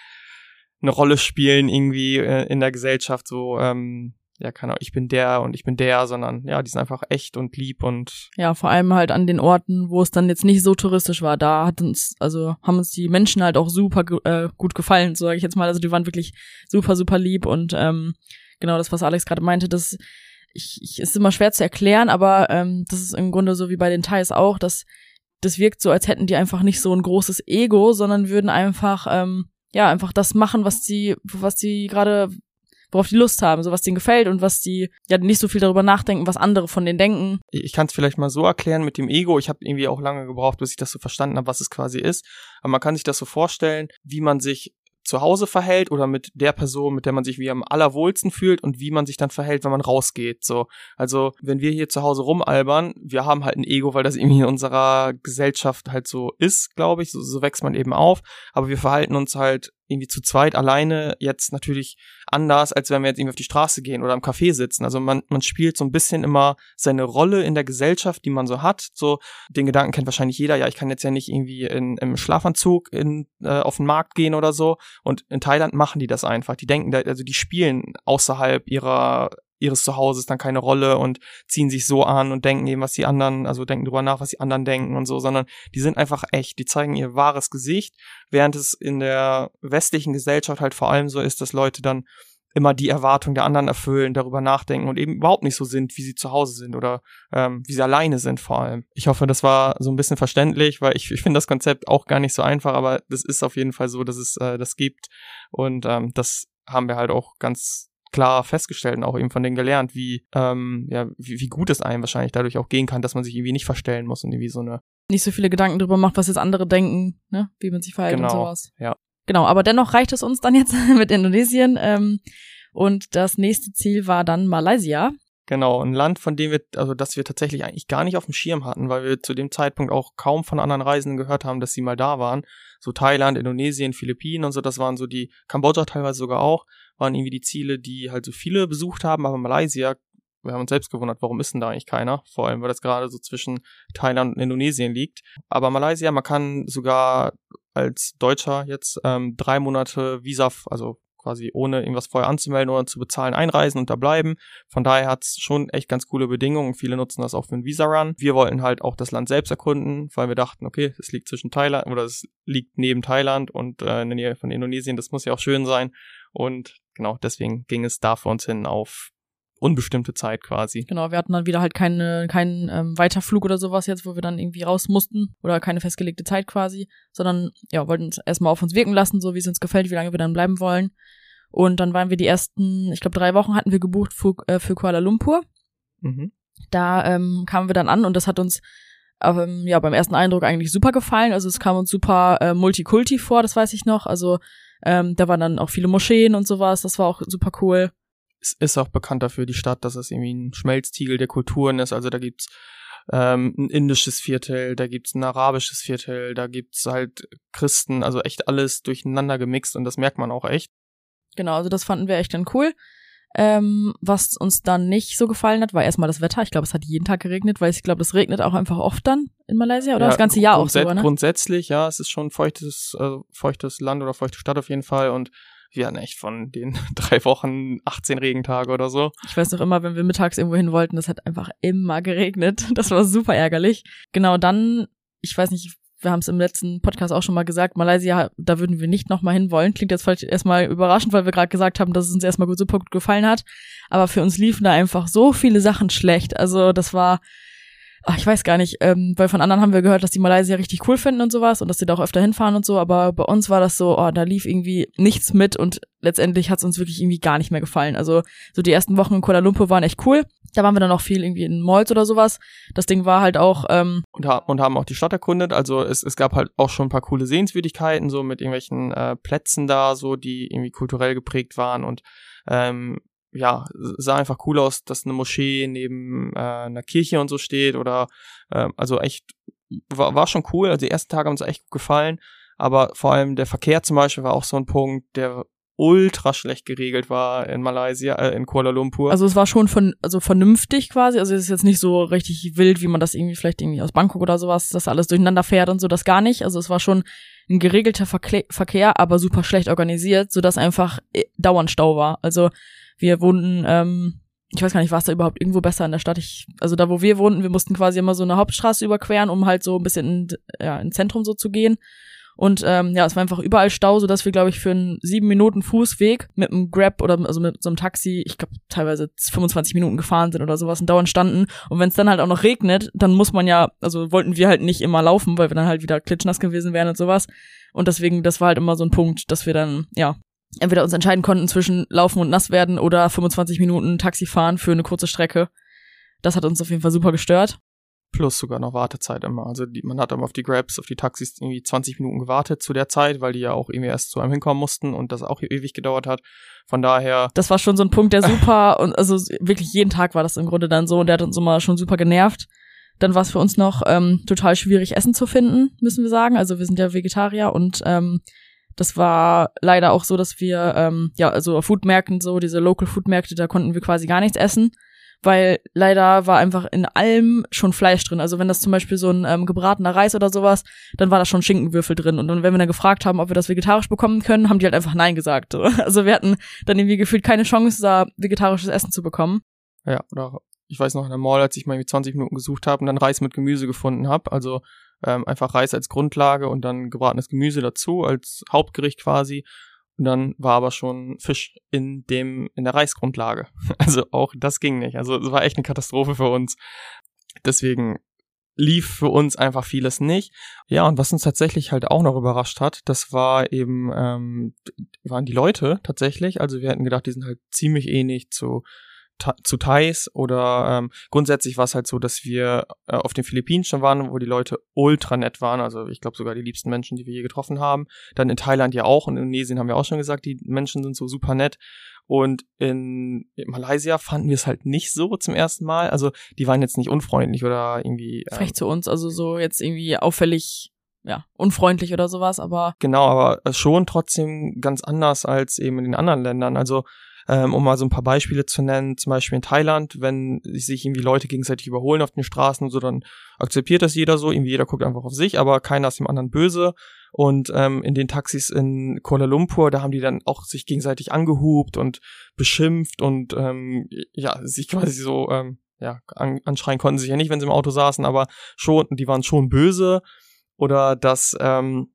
eine Rolle spielen irgendwie äh, in der Gesellschaft, so, ähm, ja, keine Ahnung, ich bin der und ich bin der, sondern ja, die sind einfach echt und lieb und. Ja, vor allem halt an den Orten, wo es dann jetzt nicht so touristisch war. Da hat uns, also haben uns die Menschen halt auch super äh, gut gefallen, so sage ich jetzt mal. Also die waren wirklich super, super lieb und ähm, genau das, was Alex gerade meinte, das ich, ich, ist immer schwer zu erklären, aber ähm, das ist im Grunde so wie bei den Thais auch, dass das wirkt so, als hätten die einfach nicht so ein großes Ego, sondern würden einfach ähm, ja, einfach das machen, was die, was die gerade, worauf die Lust haben, so was denen gefällt und was die ja nicht so viel darüber nachdenken, was andere von denen denken. Ich kann es vielleicht mal so erklären mit dem Ego. Ich habe irgendwie auch lange gebraucht, bis ich das so verstanden habe, was es quasi ist. Aber man kann sich das so vorstellen, wie man sich zu Hause verhält oder mit der Person, mit der man sich wie am allerwohlsten fühlt und wie man sich dann verhält, wenn man rausgeht. So, also wenn wir hier zu Hause rumalbern, wir haben halt ein Ego, weil das irgendwie in unserer Gesellschaft halt so ist, glaube ich. So, so wächst man eben auf. Aber wir verhalten uns halt irgendwie zu zweit alleine jetzt natürlich anders, als wenn wir jetzt irgendwie auf die Straße gehen oder im Café sitzen. Also man, man spielt so ein bisschen immer seine Rolle in der Gesellschaft, die man so hat. So den Gedanken kennt wahrscheinlich jeder, ja, ich kann jetzt ja nicht irgendwie in, im Schlafanzug in, äh, auf den Markt gehen oder so. Und in Thailand machen die das einfach. Die denken, da, also die spielen außerhalb ihrer ihres Zuhauses dann keine Rolle und ziehen sich so an und denken eben, was die anderen, also denken drüber nach, was die anderen denken und so, sondern die sind einfach echt, die zeigen ihr wahres Gesicht, während es in der westlichen Gesellschaft halt vor allem so ist, dass Leute dann immer die Erwartung der anderen erfüllen, darüber nachdenken und eben überhaupt nicht so sind, wie sie zu Hause sind oder ähm, wie sie alleine sind vor allem. Ich hoffe, das war so ein bisschen verständlich, weil ich, ich finde das Konzept auch gar nicht so einfach, aber das ist auf jeden Fall so, dass es äh, das gibt und ähm, das haben wir halt auch ganz klar festgestellt und auch eben von denen gelernt, wie, ähm, ja, wie, wie gut es einem wahrscheinlich dadurch auch gehen kann, dass man sich irgendwie nicht verstellen muss und irgendwie so eine. Nicht so viele Gedanken darüber macht, was jetzt andere denken, ne? Wie man sich verhält genau, und sowas. Ja. Genau, aber dennoch reicht es uns dann jetzt mit Indonesien. Ähm, und das nächste Ziel war dann Malaysia. Genau, ein Land, von dem wir, also das wir tatsächlich eigentlich gar nicht auf dem Schirm hatten, weil wir zu dem Zeitpunkt auch kaum von anderen Reisenden gehört haben, dass sie mal da waren. So Thailand, Indonesien, Philippinen und so, das waren so die, Kambodscha teilweise sogar auch, waren irgendwie die Ziele, die halt so viele besucht haben, aber Malaysia wir haben uns selbst gewundert, warum ist denn da eigentlich keiner? Vor allem, weil das gerade so zwischen Thailand und Indonesien liegt. Aber Malaysia, man kann sogar als Deutscher jetzt ähm, drei Monate Visa, also quasi ohne irgendwas vorher anzumelden oder zu bezahlen, einreisen und da bleiben. Von daher hat's schon echt ganz coole Bedingungen. Viele nutzen das auch für einen Visa-Run. Wir wollten halt auch das Land selbst erkunden, weil wir dachten, okay, es liegt zwischen Thailand oder es liegt neben Thailand und äh, in der Nähe von Indonesien. Das muss ja auch schön sein. Und genau, deswegen ging es da für uns hin auf unbestimmte Zeit quasi. Genau, wir hatten dann wieder halt keine, keinen ähm, Weiterflug oder sowas jetzt, wo wir dann irgendwie raus mussten oder keine festgelegte Zeit quasi, sondern ja, wollten es erstmal auf uns wirken lassen, so wie es uns gefällt, wie lange wir dann bleiben wollen. Und dann waren wir die ersten, ich glaube, drei Wochen hatten wir gebucht für, äh, für Kuala Lumpur. Mhm. Da ähm, kamen wir dann an und das hat uns ähm, ja beim ersten Eindruck eigentlich super gefallen. Also es kam uns super äh, Multikulti vor, das weiß ich noch. Also ähm, da waren dann auch viele Moscheen und sowas, das war auch super cool ist auch bekannt dafür, die Stadt, dass es irgendwie ein Schmelztiegel der Kulturen ist. Also da gibt's ähm, ein indisches Viertel, da gibt's ein arabisches Viertel, da gibt's halt Christen, also echt alles durcheinander gemixt und das merkt man auch echt. Genau, also das fanden wir echt dann cool. Ähm, was uns dann nicht so gefallen hat, war erstmal das Wetter. Ich glaube, es hat jeden Tag geregnet, weil ich glaube, es regnet auch einfach oft dann in Malaysia oder ja, das ganze Jahr auch so, ne? Grundsätzlich, ja, es ist schon feuchtes, äh, feuchtes Land oder feuchte Stadt auf jeden Fall und wir hatten echt von den drei Wochen 18 Regentage oder so. Ich weiß noch immer, wenn wir mittags irgendwo hin wollten, das hat einfach immer geregnet. Das war super ärgerlich. Genau dann, ich weiß nicht, wir haben es im letzten Podcast auch schon mal gesagt, Malaysia, da würden wir nicht nochmal hinwollen. Klingt jetzt vielleicht erstmal überraschend, weil wir gerade gesagt haben, dass es uns erstmal gut, super gut gefallen hat. Aber für uns liefen da einfach so viele Sachen schlecht. Also das war ich weiß gar nicht, ähm, weil von anderen haben wir gehört, dass die Malaysier richtig cool finden und sowas und dass sie da auch öfter hinfahren und so, aber bei uns war das so, oh, da lief irgendwie nichts mit und letztendlich hat es uns wirklich irgendwie gar nicht mehr gefallen. Also so die ersten Wochen in Kuala Lumpur waren echt cool. Da waren wir dann auch viel irgendwie in Malls oder sowas. Das Ding war halt auch ähm und, ha und haben auch die Stadt erkundet. Also es, es gab halt auch schon ein paar coole Sehenswürdigkeiten so mit irgendwelchen äh, Plätzen da, so die irgendwie kulturell geprägt waren und ähm, ja, sah einfach cool aus, dass eine Moschee neben äh, einer Kirche und so steht oder äh, also echt war, war schon cool. Also die ersten Tage haben uns echt gut gefallen, aber vor allem der Verkehr zum Beispiel war auch so ein Punkt, der ultra schlecht geregelt war in Malaysia, äh, in Kuala Lumpur. Also es war schon von, also vernünftig quasi. Also es ist jetzt nicht so richtig wild, wie man das irgendwie vielleicht irgendwie aus Bangkok oder sowas, dass alles durcheinander fährt und so, das gar nicht. Also es war schon ein geregelter Verkle Verkehr, aber super schlecht organisiert, so dass einfach äh, dauernd Stau war. Also wir wohnten, ähm, ich weiß gar nicht, war es da überhaupt irgendwo besser in der Stadt? Ich, also da, wo wir wohnten, wir mussten quasi immer so eine Hauptstraße überqueren, um halt so ein bisschen in, ja, ins Zentrum so zu gehen. Und ähm, ja, es war einfach überall Stau, so dass wir, glaube ich, für einen sieben Minuten Fußweg mit einem Grab oder also mit so einem Taxi, ich glaube, teilweise 25 Minuten gefahren sind oder sowas und dauernd standen. Und wenn es dann halt auch noch regnet, dann muss man ja, also wollten wir halt nicht immer laufen, weil wir dann halt wieder klitschnass gewesen wären und sowas. Und deswegen, das war halt immer so ein Punkt, dass wir dann, ja, entweder uns entscheiden konnten zwischen laufen und nass werden oder 25 Minuten Taxi fahren für eine kurze Strecke. Das hat uns auf jeden Fall super gestört. Plus sogar noch Wartezeit immer. Also die, man hat immer auf die Grabs, auf die Taxis irgendwie 20 Minuten gewartet zu der Zeit, weil die ja auch irgendwie erst zu einem hinkommen mussten und das auch ewig gedauert hat. Von daher. Das war schon so ein Punkt, der super und also wirklich jeden Tag war das im Grunde dann so und der hat uns immer schon super genervt. Dann war es für uns noch ähm, total schwierig, Essen zu finden, müssen wir sagen. Also wir sind ja Vegetarier und ähm, das war leider auch so, dass wir, ähm, ja, also Foodmärkten so, diese Local Foodmärkte, da konnten wir quasi gar nichts essen, weil leider war einfach in allem schon Fleisch drin. Also wenn das zum Beispiel so ein ähm, gebratener Reis oder sowas, dann war da schon Schinkenwürfel drin. Und dann, wenn wir dann gefragt haben, ob wir das vegetarisch bekommen können, haben die halt einfach Nein gesagt. Also wir hatten dann irgendwie gefühlt keine Chance, da vegetarisches Essen zu bekommen. Ja, oder ich weiß noch in der Mall, als ich mal 20 Minuten gesucht habe und dann Reis mit Gemüse gefunden habe. Also ähm, einfach Reis als Grundlage und dann gebratenes Gemüse dazu als Hauptgericht quasi. Und dann war aber schon Fisch in dem, in der Reisgrundlage. Also auch das ging nicht. Also es war echt eine Katastrophe für uns. Deswegen lief für uns einfach vieles nicht. Ja, und was uns tatsächlich halt auch noch überrascht hat, das war eben, ähm, waren die Leute tatsächlich. Also wir hätten gedacht, die sind halt ziemlich ähnlich zu zu Thais oder ähm, grundsätzlich war es halt so, dass wir äh, auf den Philippinen schon waren, wo die Leute ultra nett waren, also ich glaube sogar die liebsten Menschen, die wir je getroffen haben. Dann in Thailand ja auch und in Indonesien haben wir auch schon gesagt, die Menschen sind so super nett. Und in Malaysia fanden wir es halt nicht so zum ersten Mal. Also die waren jetzt nicht unfreundlich oder irgendwie. Ähm, Frech zu uns, also so jetzt irgendwie auffällig ja, unfreundlich oder sowas, aber. Genau, aber schon trotzdem ganz anders als eben in den anderen Ländern. Also Ähm, um mal so ein paar Beispiele zu nennen, zum Beispiel in Thailand, wenn sich irgendwie Leute gegenseitig überholen auf den Straßen und so, dann akzeptiert das jeder so, irgendwie jeder guckt einfach auf sich, aber keiner ist dem anderen böse. Und ähm, in den Taxis in Kuala Lumpur, da haben die dann auch sich gegenseitig angehupt und beschimpft und ähm, ja, sich quasi so ähm, ja, an, anschreien konnten sich ja nicht, wenn sie im Auto saßen, aber schon, die waren schon böse. Oder dass ähm,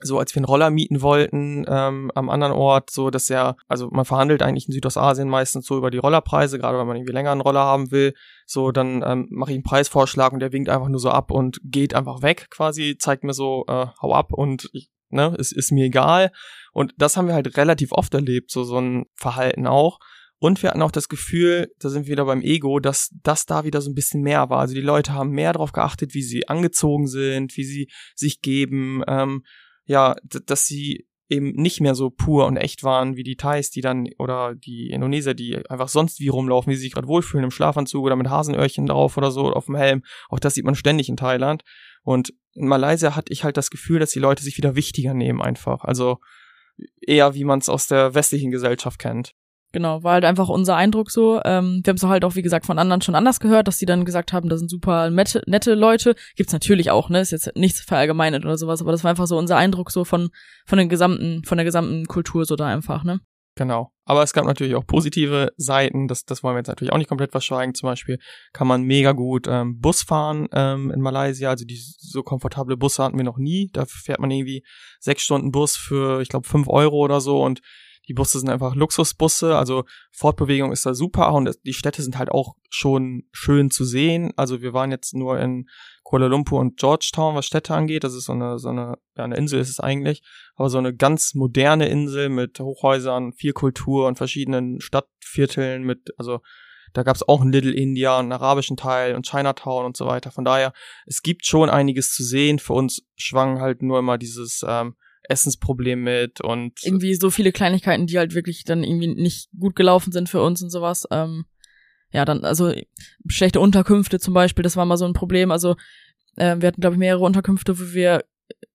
so als wir einen Roller mieten wollten ähm, am anderen Ort, so dass ja, also man verhandelt eigentlich in Südostasien meistens so über die Rollerpreise, gerade wenn man irgendwie länger einen Roller haben will, so dann ähm, mache ich einen Preisvorschlag und der winkt einfach nur so ab und geht einfach weg quasi, zeigt mir so, äh, hau ab und ich, ne, es ist mir egal. Und das haben wir halt relativ oft erlebt, so so ein Verhalten auch. Und wir hatten auch das Gefühl, da sind wir wieder beim Ego, dass das da wieder so ein bisschen mehr war. Also die Leute haben mehr darauf geachtet, wie sie angezogen sind, wie sie sich geben. Ähm, ja, dass sie eben nicht mehr so pur und echt waren wie die Thais, die dann, oder die Indonesier, die einfach sonst wie rumlaufen, wie sie sich gerade wohlfühlen im Schlafanzug oder mit Hasenöhrchen drauf oder so auf dem Helm. Auch das sieht man ständig in Thailand. Und in Malaysia hatte ich halt das Gefühl, dass die Leute sich wieder wichtiger nehmen einfach. Also eher wie man es aus der westlichen Gesellschaft kennt. Genau, war halt einfach unser Eindruck so. Ähm, wir haben es halt auch, wie gesagt, von anderen schon anders gehört, dass die dann gesagt haben, das sind super nette, nette Leute. Gibt's natürlich auch, ne? Ist jetzt nichts verallgemeinert oder sowas, aber das war einfach so unser Eindruck so von, von den gesamten, von der gesamten Kultur so da einfach, ne? Genau. Aber es gab natürlich auch positive Seiten, das, das wollen wir jetzt natürlich auch nicht komplett verschweigen. Zum Beispiel kann man mega gut ähm, Bus fahren ähm, in Malaysia. Also die so komfortable Busse hatten wir noch nie. Da fährt man irgendwie sechs Stunden Bus für, ich glaube, fünf Euro oder so und die Busse sind einfach Luxusbusse, also Fortbewegung ist da super und die Städte sind halt auch schon schön zu sehen. Also wir waren jetzt nur in Kuala Lumpur und Georgetown, was Städte angeht. Das ist so eine, so eine, ja, eine Insel ist es eigentlich, aber so eine ganz moderne Insel mit Hochhäusern, viel Kultur und verschiedenen Stadtvierteln mit, also da gab es auch ein Little India, einen arabischen Teil und Chinatown und so weiter. Von daher, es gibt schon einiges zu sehen. Für uns schwang halt nur immer dieses ähm, Essensproblem mit und irgendwie so viele Kleinigkeiten, die halt wirklich dann irgendwie nicht gut gelaufen sind für uns und sowas. Ähm, ja, dann also schlechte Unterkünfte zum Beispiel, das war mal so ein Problem. Also äh, wir hatten glaube ich mehrere Unterkünfte, wo wir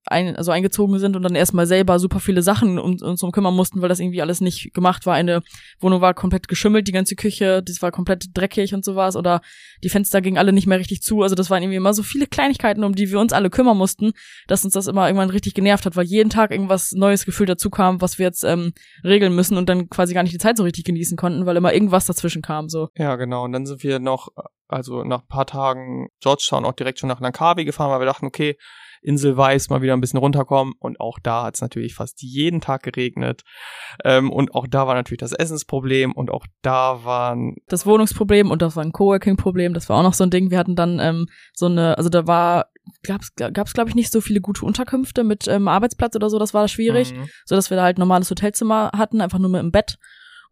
ein, also eingezogen sind und dann erstmal selber super viele Sachen uns um kümmern mussten, weil das irgendwie alles nicht gemacht war. Eine Wohnung war komplett geschimmelt, die ganze Küche, das war komplett dreckig und sowas oder die Fenster gingen alle nicht mehr richtig zu. Also das waren irgendwie immer so viele Kleinigkeiten, um die wir uns alle kümmern mussten, dass uns das immer irgendwann richtig genervt hat, weil jeden Tag irgendwas neues Gefühl dazu kam, was wir jetzt ähm, regeln müssen und dann quasi gar nicht die Zeit so richtig genießen konnten, weil immer irgendwas dazwischen kam. So. Ja, genau. Und dann sind wir noch, also nach ein paar Tagen Georgetown auch direkt schon nach Langkawi gefahren, weil wir dachten, okay, Insel Weiß mal wieder ein bisschen runterkommen. Und auch da hat es natürlich fast jeden Tag geregnet. Ähm, und auch da war natürlich das Essensproblem und auch da waren. Das Wohnungsproblem und das war ein Coworking-Problem. Das war auch noch so ein Ding. Wir hatten dann ähm, so eine, also da war gab's gab's glaube ich nicht so viele gute Unterkünfte mit ähm, Arbeitsplatz oder so, das war schwierig, mhm. so dass wir da halt normales Hotelzimmer hatten, einfach nur mit dem Bett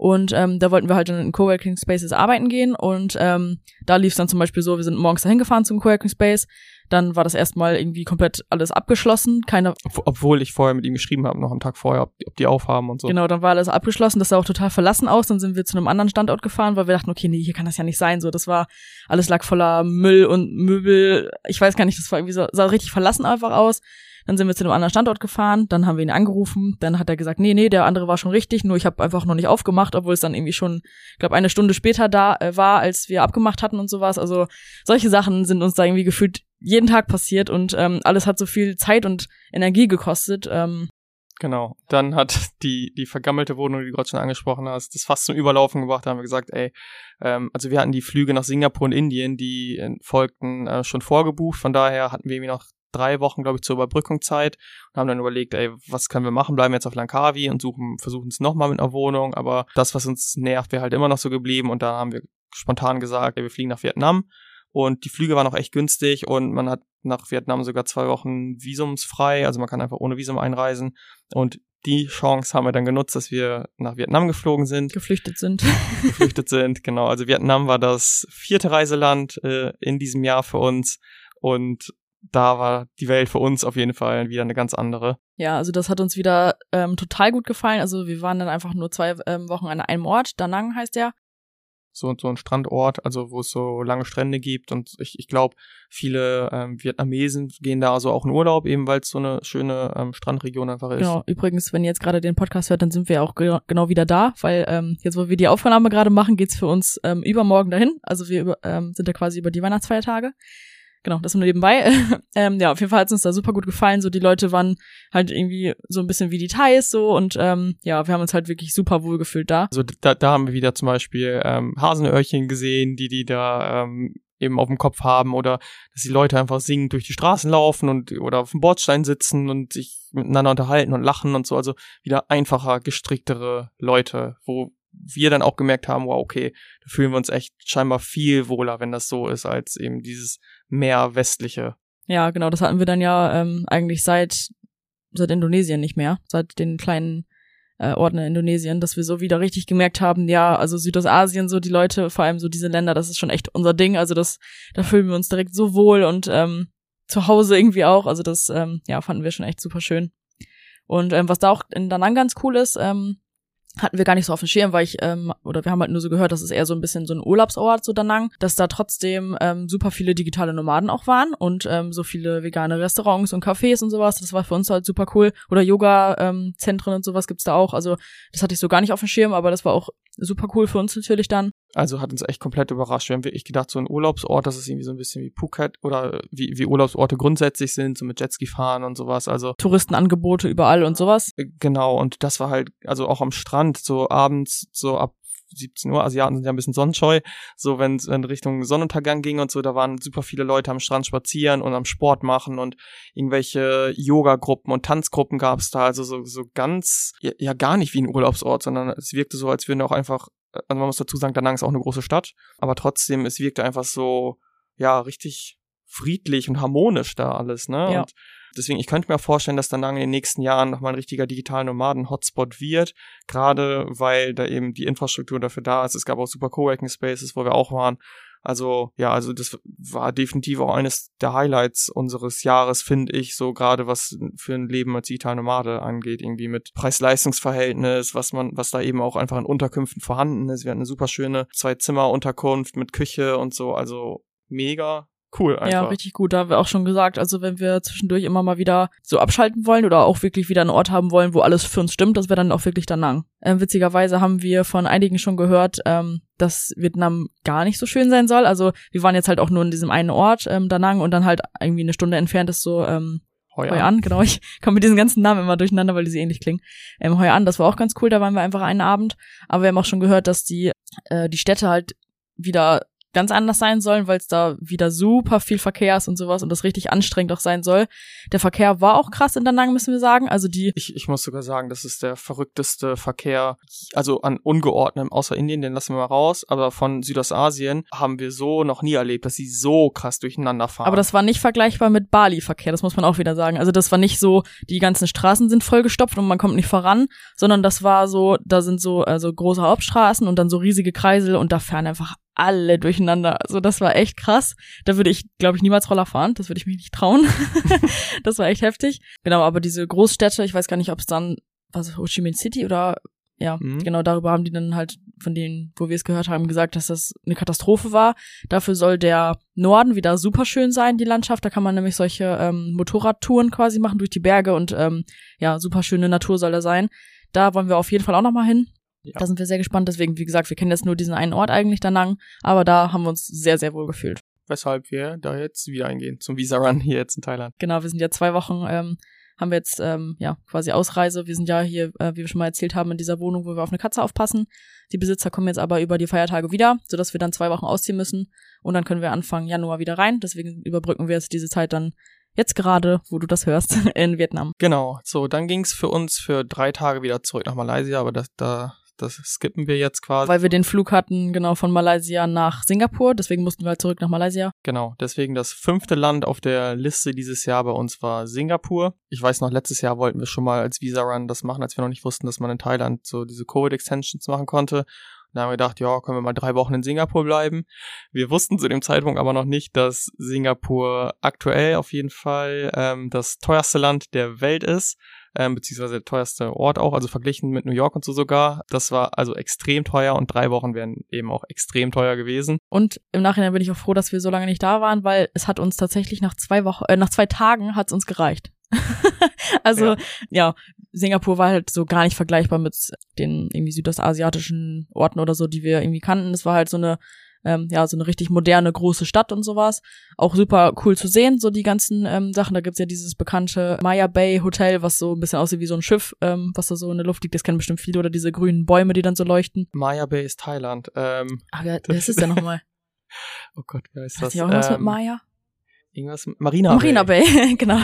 und ähm, da wollten wir halt in Coworking Spaces arbeiten gehen und ähm, da lief es dann zum Beispiel so, wir sind morgens dahin gefahren zum Coworking Space, dann war das erstmal irgendwie komplett alles abgeschlossen. Keine Obwohl ich vorher mit ihm geschrieben habe, noch am Tag vorher, ob die, ob die aufhaben und so. Genau, dann war alles abgeschlossen. Das sah auch total verlassen aus. Dann sind wir zu einem anderen Standort gefahren, weil wir dachten, okay, nee, hier kann das ja nicht sein. So, das war, alles lag voller Müll und Möbel. Ich weiß gar nicht, das war irgendwie so, sah richtig verlassen einfach aus. Dann sind wir zu einem anderen Standort gefahren, dann haben wir ihn angerufen, dann hat er gesagt, nee, nee, der andere war schon richtig, nur ich habe einfach noch nicht aufgemacht, obwohl es dann irgendwie schon, ich glaube, eine Stunde später da äh, war, als wir abgemacht hatten und sowas. Also solche Sachen sind uns da irgendwie gefühlt jeden Tag passiert und ähm, alles hat so viel Zeit und Energie gekostet. Ähm, Genau. Dann hat die, die vergammelte Wohnung, die du gerade schon angesprochen hast, das fast zum Überlaufen gebracht. Da haben wir gesagt, ey, ähm, also wir hatten die Flüge nach Singapur und Indien, die äh, folgten äh, schon vorgebucht. Von daher hatten wir irgendwie noch drei Wochen, glaube ich, zur Überbrückungszeit und haben dann überlegt, ey, was können wir machen? Bleiben wir jetzt auf Langkawi und suchen, versuchen es nochmal mit einer Wohnung, aber das, was uns nervt, wäre halt immer noch so geblieben und da haben wir spontan gesagt, ey, wir fliegen nach Vietnam und die Flüge waren auch echt günstig und man hat nach Vietnam sogar zwei Wochen visumsfrei, also man kann einfach ohne Visum einreisen und die Chance haben wir dann genutzt, dass wir nach Vietnam geflogen sind. Geflüchtet sind. geflüchtet sind, genau. Also Vietnam war das vierte Reiseland äh, in diesem Jahr für uns und da war die Welt für uns auf jeden Fall wieder eine ganz andere. Ja, also das hat uns wieder ähm, total gut gefallen. Also wir waren dann einfach nur zwei ähm, Wochen an einem Ort, Da Nang heißt der. so, so ein Strandort, also wo es so lange Strände gibt und ich, ich glaube, viele ähm, Vietnamesen gehen da also auch in Urlaub, eben weil es so eine schöne ähm, Strandregion einfach ist. Genau, übrigens, wenn ihr jetzt gerade den Podcast hört, dann sind wir auch ge genau wieder da, weil ähm, jetzt, wo wir die Aufnahme gerade machen, geht's für uns ähm, übermorgen dahin. Also wir über, ähm, sind da quasi über die Weihnachtsfeiertage genau, das nur nebenbei. ähm, ja, auf jeden Fall hat uns da super gut gefallen. So die Leute waren halt irgendwie so ein bisschen wie die Thais so und ähm, ja, wir haben uns halt wirklich super wohl gefühlt da. Also da, da haben wir wieder zum Beispiel ähm, Hasenöhrchen gesehen, die die da ähm, eben auf dem Kopf haben oder dass die Leute einfach singend durch die Straßen laufen und oder auf dem Bordstein sitzen und sich miteinander unterhalten und lachen und so. Also wieder einfacher, gestricktere Leute, wo wir dann auch gemerkt haben, wow, okay, da fühlen wir uns echt scheinbar viel wohler, wenn das so ist, als eben dieses mehr westliche. Ja, genau, das hatten wir dann ja ähm, eigentlich seit seit Indonesien nicht mehr, seit den kleinen äh, Orten in Indonesien, dass wir so wieder richtig gemerkt haben, ja, also Südostasien, so die Leute, vor allem so diese Länder, das ist schon echt unser Ding, also das, da fühlen wir uns direkt so wohl und ähm, zu Hause irgendwie auch, also das, ähm, ja, fanden wir schon echt super schön. Und ähm, was da auch in Danang ganz cool ist, ähm, hatten wir gar nicht so auf dem Schirm, weil ich, ähm, oder wir haben halt nur so gehört, dass es eher so ein bisschen so ein Urlaubsort, so Danang, dass da trotzdem ähm, super viele digitale Nomaden auch waren und ähm, so viele vegane Restaurants und Cafés und sowas. Das war für uns halt super cool. Oder Yoga-Zentren ähm, und sowas gibt's da auch. Also das hatte ich so gar nicht auf dem Schirm, aber das war auch super cool für uns natürlich dann. Also hat uns echt komplett überrascht. Wir haben wirklich gedacht, so ein Urlaubsort, das ist irgendwie so ein bisschen wie Phuket oder wie, wie Urlaubsorte grundsätzlich sind, so mit Jetski fahren und sowas. Also Touristenangebote überall und sowas. Äh, genau, und das war halt, also auch am Strand, so abends, so ab 17 Uhr, Asiaten sind ja ein bisschen sonnenscheu, so wenn es in Richtung Sonnenuntergang ging und so, da waren super viele Leute am Strand spazieren und am Sport machen und irgendwelche Yoga-Gruppen und Tanzgruppen gab es da, also so, so ganz, ja, ja gar nicht wie ein Urlaubsort, sondern es wirkte so, als würden auch einfach also man muss dazu sagen, Danang ist auch eine große Stadt, aber trotzdem, es wirkte einfach so, ja, richtig friedlich und harmonisch da alles, ne? Ja. Und deswegen, ich könnte mir vorstellen, dass Danang in den nächsten Jahren nochmal ein richtiger digital Nomaden-Hotspot wird, gerade weil da eben die Infrastruktur dafür da ist. Es gab auch super Coworking Spaces, wo wir auch waren. Also ja, also das war definitiv auch eines der Highlights unseres Jahres, finde ich, so gerade was für ein Leben als digital Nomade angeht, irgendwie mit Preis-Leistungs-Verhältnis, was man, was da eben auch einfach in Unterkünften vorhanden ist. Wir hatten eine super schöne Zwei-Zimmer-Unterkunft mit Küche und so, also mega cool einfach. Ja, richtig gut. Da haben wir auch schon gesagt, also wenn wir zwischendurch immer mal wieder so abschalten wollen oder auch wirklich wieder einen Ort haben wollen, wo alles für uns stimmt, das wäre dann auch wirklich Danang. Ähm, witzigerweise haben wir von einigen schon gehört, ähm, dass Vietnam gar nicht so schön sein soll. Also wir waren jetzt halt auch nur in diesem einen Ort, ähm, Danang, und dann halt irgendwie eine Stunde entfernt ist so ähm, Hoi an. genau. Ich komme mit diesen ganzen Namen immer durcheinander, weil die sie ähnlich klingen. Ähm, Hoi an, das war auch ganz cool, da waren wir einfach einen Abend. Aber wir haben auch schon gehört, dass die, äh, die Städte halt wieder ganz anders sein sollen, weil es da wieder super viel Verkehr ist und sowas und das richtig anstrengend auch sein soll. Der Verkehr war auch krass in Danang, müssen wir sagen. Also die. Ich, ich muss sogar sagen, das ist der verrückteste Verkehr, also an ungeordnetem, außer Indien, den lassen wir mal raus, aber von Südostasien haben wir so noch nie erlebt, dass sie so krass durcheinander fahren. Aber das war nicht vergleichbar mit Bali-Verkehr, das muss man auch wieder sagen. Also das war nicht so, die ganzen Straßen sind vollgestopft und man kommt nicht voran, sondern das war so, da sind so also große Hauptstraßen und dann so riesige Kreisel und da fahren einfach alle durcheinander. Also das war echt krass. Da würde ich, glaube ich, niemals Roller fahren. Das würde ich mich nicht trauen. das war echt heftig. Genau, aber diese Großstädte, ich weiß gar nicht, ob es dann, was Ho Chi Minh City oder ja, mhm. genau darüber haben die dann halt von denen, wo wir es gehört haben, gesagt, dass das eine Katastrophe war. Dafür soll der Norden wieder super schön sein, die Landschaft. Da kann man nämlich solche ähm, Motorradtouren quasi machen durch die Berge und ähm, ja, super schöne Natur soll da sein. Da wollen wir auf jeden Fall auch nochmal hin. Ja. Da sind wir sehr gespannt. Deswegen, wie gesagt, wir kennen jetzt nur diesen einen Ort eigentlich, Danang, aber da haben wir uns sehr, sehr wohl gefühlt. Weshalb wir da jetzt wieder eingehen, zum Visa-Run hier jetzt in Thailand. Genau, wir sind ja zwei Wochen, ähm, haben wir jetzt ähm, ja quasi Ausreise. Wir sind ja hier, äh, wie wir schon mal erzählt haben, in dieser Wohnung, wo wir auf eine Katze aufpassen. Die Besitzer kommen jetzt aber über die Feiertage wieder, sodass wir dann zwei Wochen ausziehen müssen und dann können wir Anfang Januar wieder rein. Deswegen überbrücken wir jetzt diese Zeit dann jetzt gerade, wo du das hörst, in Vietnam. Genau. So, dann ging's für uns für drei Tage wieder zurück nach Malaysia, aber das, da das skippen wir jetzt quasi. Weil wir den Flug hatten, genau, von Malaysia nach Singapur. Deswegen mussten wir halt zurück nach Malaysia. Genau, deswegen das fünfte Land auf der Liste dieses Jahr bei uns war Singapur. Ich weiß noch, letztes Jahr wollten wir schon mal als Visa-Run das machen, als wir noch nicht wussten, dass man in Thailand so diese Covid-Extensions machen konnte. Da haben wir gedacht, ja, können wir mal drei Wochen in Singapur bleiben. Wir wussten zu dem Zeitpunkt aber noch nicht, dass Singapur aktuell auf jeden Fall ähm, das teuerste Land der Welt ist. Ähm, beziehungsweise der teuerste Ort auch, also verglichen mit New York und so sogar. Das war also extrem teuer und drei Wochen wären eben auch extrem teuer gewesen. Und im Nachhinein bin ich auch froh, dass wir so lange nicht da waren, weil es hat uns tatsächlich nach zwei Wochen, äh, nach zwei Tagen hat es uns gereicht. also ja. ja. Singapur war halt so gar nicht vergleichbar mit den irgendwie südostasiatischen Orten oder so, die wir irgendwie kannten. Es war halt so eine ähm, ja, so eine richtig moderne, große Stadt und sowas. Auch super cool zu sehen, so die ganzen ähm, Sachen. Da gibt's ja dieses bekannte Maya Bay Hotel, was so ein bisschen aussieht wie so ein Schiff, ähm, was da so in der Luft liegt. Das kennen bestimmt viele. Oder diese grünen Bäume, die dann so leuchten. Maya Bay ist Thailand. Ähm, Ach ja, das ist ja nochmal. oh Gott, wie heißt Hat das? die auch was ähm, mit Maya? Irgendwas Marina, Marina Bay. Bay, genau.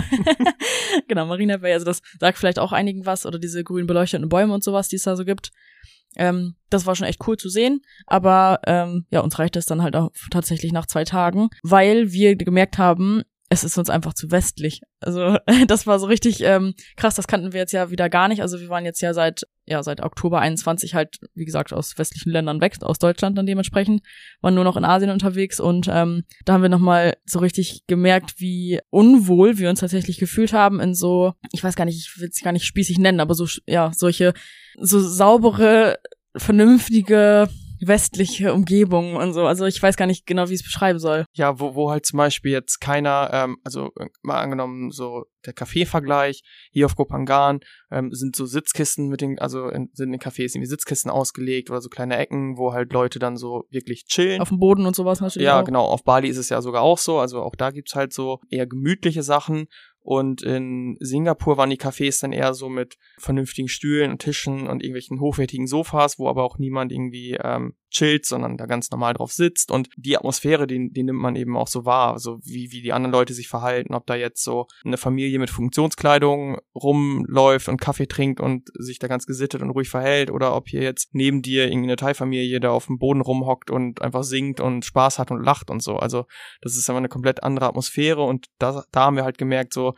genau, Marina Bay. Also das sagt vielleicht auch einigen was. Oder diese grün beleuchteten Bäume und sowas, die es da so gibt. Ähm, das war schon echt cool zu sehen, aber ähm, ja, uns reicht es dann halt auch tatsächlich nach zwei Tagen, weil wir gemerkt haben, es ist uns einfach zu westlich. Also das war so richtig ähm, krass, das kannten wir jetzt ja wieder gar nicht. Also wir waren jetzt ja seit ja seit Oktober 21 halt wie gesagt aus westlichen Ländern weg, aus Deutschland dann dementsprechend, waren nur noch in Asien unterwegs und ähm, da haben wir nochmal so richtig gemerkt, wie unwohl wir uns tatsächlich gefühlt haben in so, ich weiß gar nicht, ich will es gar nicht spießig nennen, aber so ja solche so saubere, vernünftige westliche Umgebung und so. Also ich weiß gar nicht genau, wie ich es beschreiben soll. Ja, wo, wo halt zum Beispiel jetzt keiner, ähm, also äh, mal angenommen so der Kaffeevergleich, hier auf Kopangan ähm, sind so Sitzkisten mit den, also in, sind in Cafés irgendwie Sitzkisten ausgelegt oder so kleine Ecken, wo halt Leute dann so wirklich chillen. Auf dem Boden und sowas natürlich Ja, auch. genau. Auf Bali ist es ja sogar auch so. Also auch da gibt's halt so eher gemütliche Sachen. Und in Singapur waren die Cafés dann eher so mit vernünftigen Stühlen und Tischen und irgendwelchen hochwertigen Sofas, wo aber auch niemand irgendwie ähm, chillt, sondern da ganz normal drauf sitzt. Und die Atmosphäre, die, die nimmt man eben auch so wahr. Also wie, wie die anderen Leute sich verhalten, ob da jetzt so eine Familie mit Funktionskleidung rumläuft und Kaffee trinkt und sich da ganz gesittet und ruhig verhält oder ob hier jetzt neben dir irgendwie eine Thai-Familie da auf dem Boden rumhockt und einfach singt und Spaß hat und lacht und so. Also das ist einfach eine komplett andere Atmosphäre und da, da haben wir halt gemerkt, so,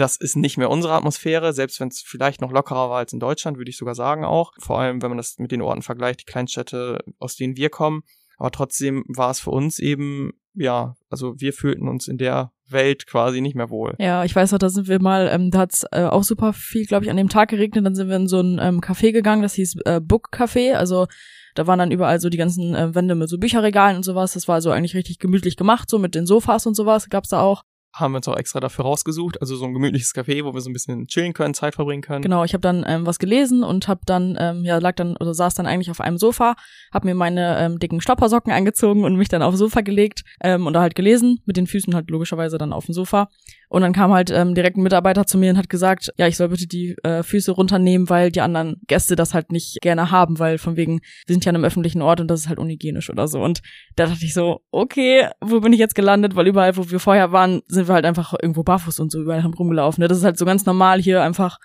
das ist nicht mehr unsere Atmosphäre, selbst wenn es vielleicht noch lockerer war als in Deutschland, würde ich sogar sagen auch. Vor allem, wenn man das mit den Orten vergleicht, die Kleinstädte, aus denen wir kommen. Aber trotzdem war es für uns eben, ja, also wir fühlten uns in der Welt quasi nicht mehr wohl. Ja, ich weiß noch, da sind wir mal, ähm, da hat's äh, auch super viel, glaube ich, an dem Tag geregnet. Dann sind wir in so ein ähm, Café gegangen, das hieß äh, Book Café. Also da waren dann überall so die ganzen äh, Wände mit so Bücherregalen und sowas. Das war also eigentlich richtig gemütlich gemacht, so mit den Sofas und sowas gab's da auch. Haben wir uns auch extra dafür rausgesucht, also so ein gemütliches Café, wo wir so ein bisschen chillen können, Zeit verbringen können. Genau, ich habe dann ähm, was gelesen und habe dann ähm, ja lag dann oder saß dann eigentlich auf einem Sofa, habe mir meine ähm, dicken Stoppersocken angezogen und mich dann aufs Sofa gelegt ähm, und da halt gelesen, mit den Füßen halt logischerweise dann auf dem Sofa. Und dann kam halt ähm, direkt ein Mitarbeiter zu mir und hat gesagt, ja, ich soll bitte die äh, Füße runternehmen, weil die anderen Gäste das halt nicht gerne haben, weil von wegen, wir sind ja an einem öffentlichen Ort und das ist halt unhygienisch oder so. Und da dachte ich so, okay, wo bin ich jetzt gelandet? Weil überall, wo wir vorher waren, sind wir halt einfach irgendwo barfuß und so überall rumgelaufen. Ne? Das ist halt so ganz normal hier einfach,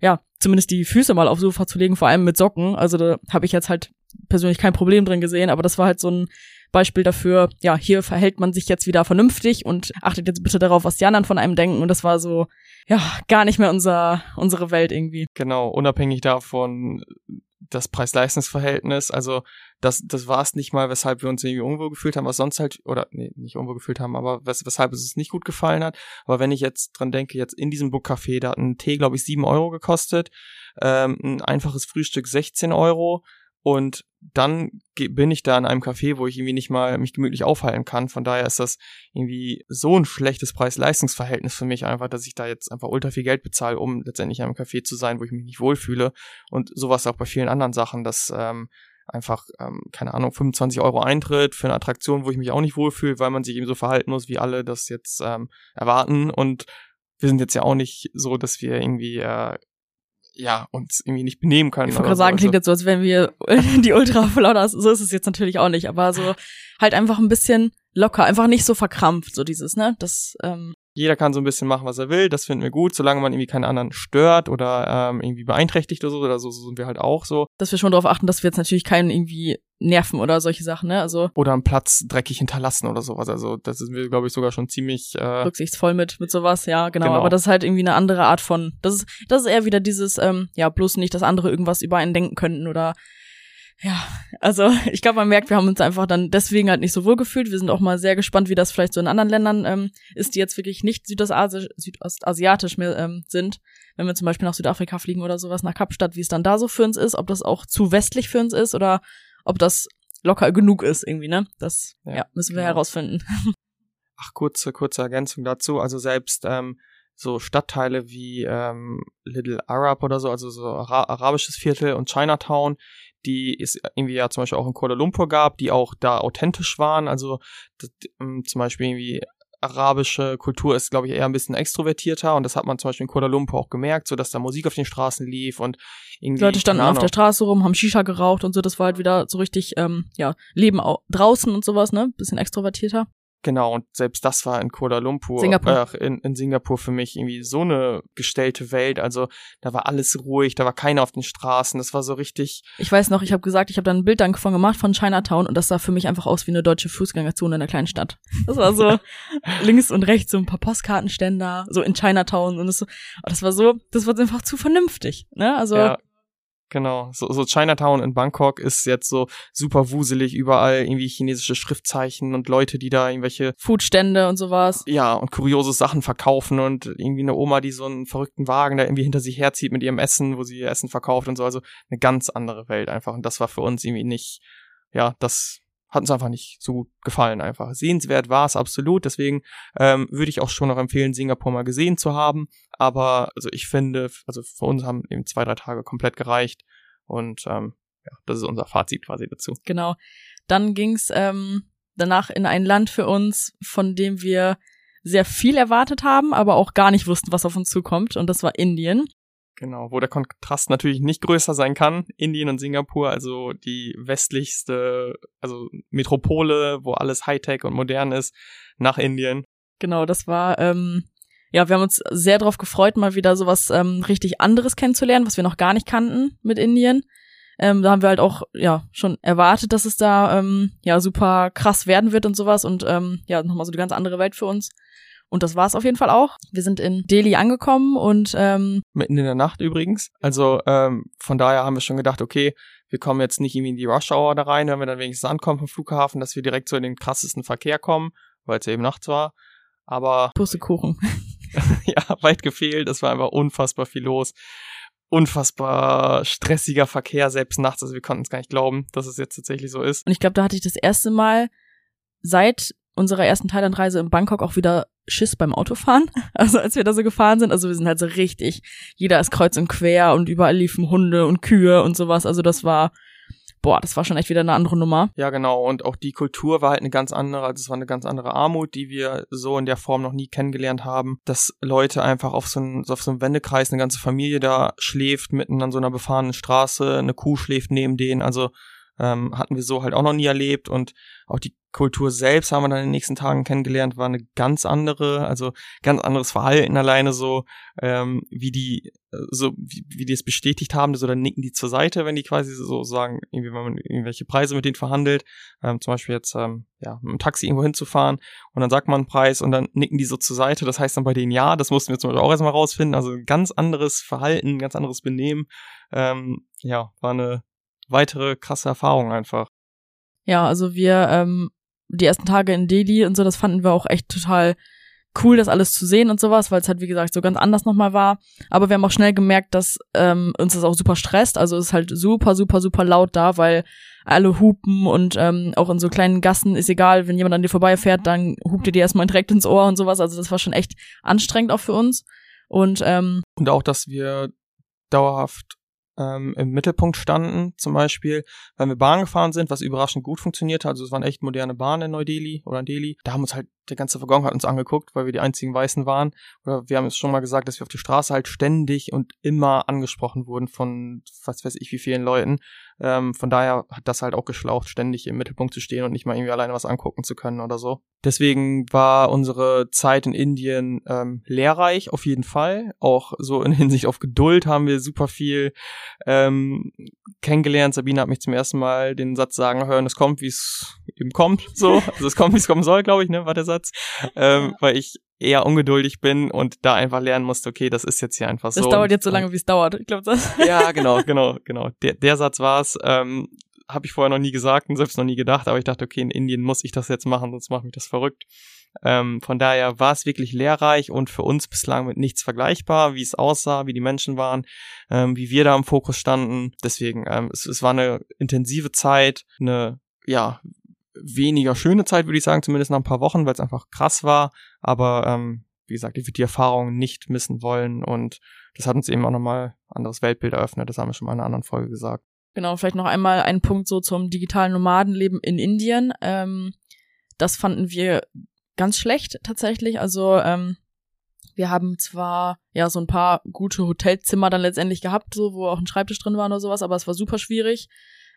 ja, zumindest die Füße mal aufs Sofa zu legen, vor allem mit Socken. Also da habe ich jetzt halt persönlich kein Problem drin gesehen, aber das war halt so ein Beispiel dafür, ja, hier verhält man sich jetzt wieder vernünftig und achtet jetzt bitte darauf, was die anderen von einem denken. Und das war so, ja, gar nicht mehr unser, unsere Welt irgendwie. Genau, unabhängig davon, das Preis-Leistungs-Verhältnis, also das, das war es nicht mal, weshalb wir uns irgendwie unwohl gefühlt haben, was sonst halt, oder nee, nicht unwohl gefühlt haben, aber wes weshalb es uns nicht gut gefallen hat. Aber wenn ich jetzt dran denke, jetzt in diesem Bookcafé, da hat ein Tee, glaube ich, sieben Euro gekostet, ähm, ein einfaches Frühstück 16 Euro, und dann bin ich da in einem Café, wo ich irgendwie nicht mal mich gemütlich aufhalten kann. Von daher ist das irgendwie so ein schlechtes Preis-Leistungs-Verhältnis für mich einfach, dass ich da jetzt einfach ultra viel Geld bezahle, um letztendlich in einem Café zu sein, wo ich mich nicht wohlfühle. Und sowas auch bei vielen anderen Sachen, dass ähm, einfach, ähm, keine Ahnung, 25 Euro Eintritt für eine Attraktion, wo ich mich auch nicht wohlfühle, weil man sich eben so verhalten muss, wie alle das jetzt ähm, erwarten. Und wir sind jetzt ja auch nicht so, dass wir irgendwie äh, ja, uns irgendwie nicht benehmen können. Ich wollte gerade sagen, so. klingt jetzt so, als wären wir die Ultra Flodders. So ist es jetzt natürlich auch nicht, aber so halt einfach ein bisschen locker, einfach nicht so verkrampft, so dieses, ne? Das, ähm, jeder kann so ein bisschen machen, was er will. Das finden wir gut, solange man irgendwie keine anderen stört oder ähm, irgendwie beeinträchtigt oder so. Oder so, so sind wir halt auch so. Dass wir schon darauf achten, dass wir jetzt natürlich keinen irgendwie nerven oder solche Sachen, ne? Also oder einen Platz dreckig hinterlassen oder sowas. Also das sind wir, glaube ich, sogar schon ziemlich äh, rücksichtsvoll mit mit sowas. Ja, genau, genau. Aber das ist halt irgendwie eine andere Art von. Das ist das ist eher wieder dieses ähm, ja bloß nicht, dass andere irgendwas über einen denken könnten oder Ja, also ich glaube, man merkt, wir haben uns einfach dann deswegen halt nicht so wohl gefühlt. Wir sind auch mal sehr gespannt, wie das vielleicht so in anderen Ländern ähm, ist, die jetzt wirklich nicht südostasiatisch, südostasiatisch mehr ähm, sind. Wenn wir zum Beispiel nach Südafrika fliegen oder sowas, nach Kapstadt, wie es dann da so für uns ist, ob das auch zu westlich für uns ist oder ob das locker genug ist irgendwie, ne? Das ja, ja müssen wir genau. herausfinden. Ach, kurze, kurze Ergänzung dazu. Also selbst ähm, so Stadtteile wie ähm, Little Arab oder so, also so Ara arabisches Viertel und Chinatown, die es irgendwie ja zum Beispiel auch in Kuala Lumpur gab, die auch da authentisch waren. Also das, ähm, zum Beispiel irgendwie arabische Kultur ist, glaube ich, eher ein bisschen extrovertierter und das hat man zum Beispiel in Kuala Lumpur auch gemerkt, so dass da Musik auf den Straßen lief und irgendwie. Leute standen auf der Straße rum, haben Shisha geraucht und so, das war halt wieder so richtig, ähm, ja, Leben draußen und sowas, ne? Bisschen extrovertierter. Genau, und selbst das war in Kuala Lumpur, Singapur. Äh, in, in Singapur für mich irgendwie so eine gestellte Welt. Also da war alles ruhig, da war keiner auf den Straßen, das war so richtig. Ich weiß noch, ich habe gesagt, ich habe dann ein Bild davon gemacht von Chinatown und das sah für mich einfach aus wie eine deutsche Fußgängerzone in einer kleinen Stadt. Das war so links und rechts so ein paar Postkartenständer, so in Chinatown und das, das war so, das war einfach zu vernünftig. Ne? Also ja, Genau, so, so Chinatown in Bangkok ist jetzt so super wuselig, überall irgendwie chinesische Schriftzeichen und Leute, die da irgendwelche Foodstände und sowas. Ja, und kuriose Sachen verkaufen und irgendwie eine Oma, die so einen verrückten Wagen da irgendwie hinter sich herzieht mit ihrem Essen, wo sie ihr Essen verkauft und so, also eine ganz andere Welt einfach. Und das war für uns irgendwie nicht, ja, das hat uns einfach nicht so gut gefallen einfach. Sehenswert war es absolut, deswegen ähm, würde ich auch schon noch empfehlen, Singapur mal gesehen zu haben. Aber also ich finde, also für uns haben eben zwei, drei Tage komplett gereicht und ähm, ja, das ist unser Fazit quasi dazu. Genau. Dann ging's ähm, danach in ein Land für uns, von dem wir sehr viel erwartet haben, aber auch gar nicht wussten, was auf uns zukommt. Und das war Indien. Genau, wo der Kontrast natürlich nicht größer sein kann, Indien und Singapur, also die westlichste, also Metropole, wo alles Hightech und modern ist, nach Indien. Genau, das war, ähm, ja, wir haben uns sehr darauf gefreut, mal wieder sowas ähm, richtig anderes kennenzulernen, was wir noch gar nicht kannten mit Indien. Ähm, da haben wir halt auch ja schon erwartet, dass es da ähm, ja super krass werden wird und sowas und ähm, ja nochmal so eine ganz andere Welt für uns. Und das war es auf jeden Fall auch. Wir sind in Delhi angekommen und ähm, mitten in der Nacht übrigens. Also ähm, von daher haben wir schon gedacht, okay, wir kommen jetzt nicht irgendwie in die Rush Hour da rein, wenn wir dann wenigstens ankommen vom Flughafen, dass wir direkt so in den krassesten Verkehr kommen, weil es ja eben nachts war. Aber Pussekuchen. ja, weit gefehlt. Es war einfach unfassbar viel los. Unfassbar stressiger Verkehr, selbst nachts. Also wir konnten es gar nicht glauben, dass es jetzt tatsächlich so ist. Und ich glaube, da hatte ich das erste Mal seit unserer ersten Thailandreise in Bangkok auch wieder Schiss beim Autofahren. Also als wir da so gefahren sind, also wir sind halt so richtig, jeder ist kreuz und quer und überall liefen Hunde und Kühe und sowas. Also das war, boah, das war schon echt wieder eine andere Nummer. Ja, genau. Und auch die Kultur war halt eine ganz andere. Also es war eine ganz andere Armut, die wir so in der Form noch nie kennengelernt haben. Dass Leute einfach auf so, einen, auf so einem Wendekreis, eine ganze Familie da schläft, mitten an so einer befahrenen Straße, eine Kuh schläft neben denen. Also ähm, hatten wir so halt auch noch nie erlebt und auch die Kultur selbst haben wir dann in den nächsten Tagen kennengelernt, war eine ganz andere, also ganz anderes Verhalten alleine so, ähm, wie die, so, wie, wie die es bestätigt haben, so dann nicken die zur Seite, wenn die quasi so sagen, irgendwie, wenn man irgendwelche Preise mit denen verhandelt, ähm, zum Beispiel jetzt, ähm, ja, mit dem Taxi irgendwo hinzufahren und dann sagt man einen Preis und dann nicken die so zur Seite, das heißt dann bei denen ja, das mussten wir zum Beispiel auch erstmal rausfinden, also ganz anderes Verhalten, ganz anderes Benehmen, ähm, ja, war eine weitere krasse Erfahrung einfach. Ja, also wir, ähm, die ersten Tage in Delhi und so, das fanden wir auch echt total cool, das alles zu sehen und sowas, weil es halt, wie gesagt, so ganz anders nochmal war. Aber wir haben auch schnell gemerkt, dass ähm, uns das auch super stresst. Also es ist halt super, super, super laut da, weil alle hupen und ähm, auch in so kleinen Gassen ist egal, wenn jemand an dir vorbeifährt, dann hupt ihr dir erstmal direkt ins Ohr und sowas. Also das war schon echt anstrengend auch für uns. Und, ähm, und auch, dass wir dauerhaft ähm, im Mittelpunkt standen, zum Beispiel, weil wir Bahn gefahren sind, was überraschend gut funktionierte. Also es waren echt moderne Bahnen in Neu-Delhi oder in Delhi. Da haben uns halt der ganze Waggon hat uns angeguckt, weil wir die einzigen Weißen waren. Oder wir haben es schon mal gesagt, dass wir auf der Straße halt ständig und immer angesprochen wurden von was weiß ich wie vielen Leuten. Ähm, von daher hat das halt auch geschlaucht, ständig im Mittelpunkt zu stehen und nicht mal irgendwie alleine was angucken zu können oder so. Deswegen war unsere Zeit in Indien ähm, lehrreich, auf jeden Fall. Auch so in Hinsicht auf Geduld haben wir super viel ähm, kennengelernt. Sabine hat mich zum ersten Mal den Satz sagen hören, es kommt, wie es eben kommt. So, also es kommt, wie es kommen soll, glaube ich, ne, war der Satz. Ähm, weil ich eher ungeduldig bin und da einfach lernen musste, okay, das ist jetzt hier einfach so. Es dauert jetzt so lange, wie es dauert. Ich glaube das. Ja, genau, genau, genau. Der, der Satz war es. Ähm, habe ich vorher noch nie gesagt und selbst noch nie gedacht, aber ich dachte, okay, in Indien muss ich das jetzt machen, sonst macht mich das verrückt. Ähm, von daher war es wirklich lehrreich und für uns bislang mit nichts vergleichbar, wie es aussah, wie die Menschen waren, ähm, wie wir da im Fokus standen. Deswegen, ähm, es, es war eine intensive Zeit, eine ja weniger schöne Zeit, würde ich sagen, zumindest nach ein paar Wochen, weil es einfach krass war. Aber ähm, wie gesagt, ich würde die Erfahrung nicht missen wollen und das hat uns eben auch nochmal anderes Weltbild eröffnet. Das haben wir schon mal in einer anderen Folge gesagt. Genau, vielleicht noch einmal ein Punkt so zum digitalen Nomadenleben in Indien. Ähm, das fanden wir ganz schlecht tatsächlich. Also ähm, wir haben zwar ja so ein paar gute Hotelzimmer dann letztendlich gehabt, so wo auch ein Schreibtisch drin war oder sowas, aber es war super schwierig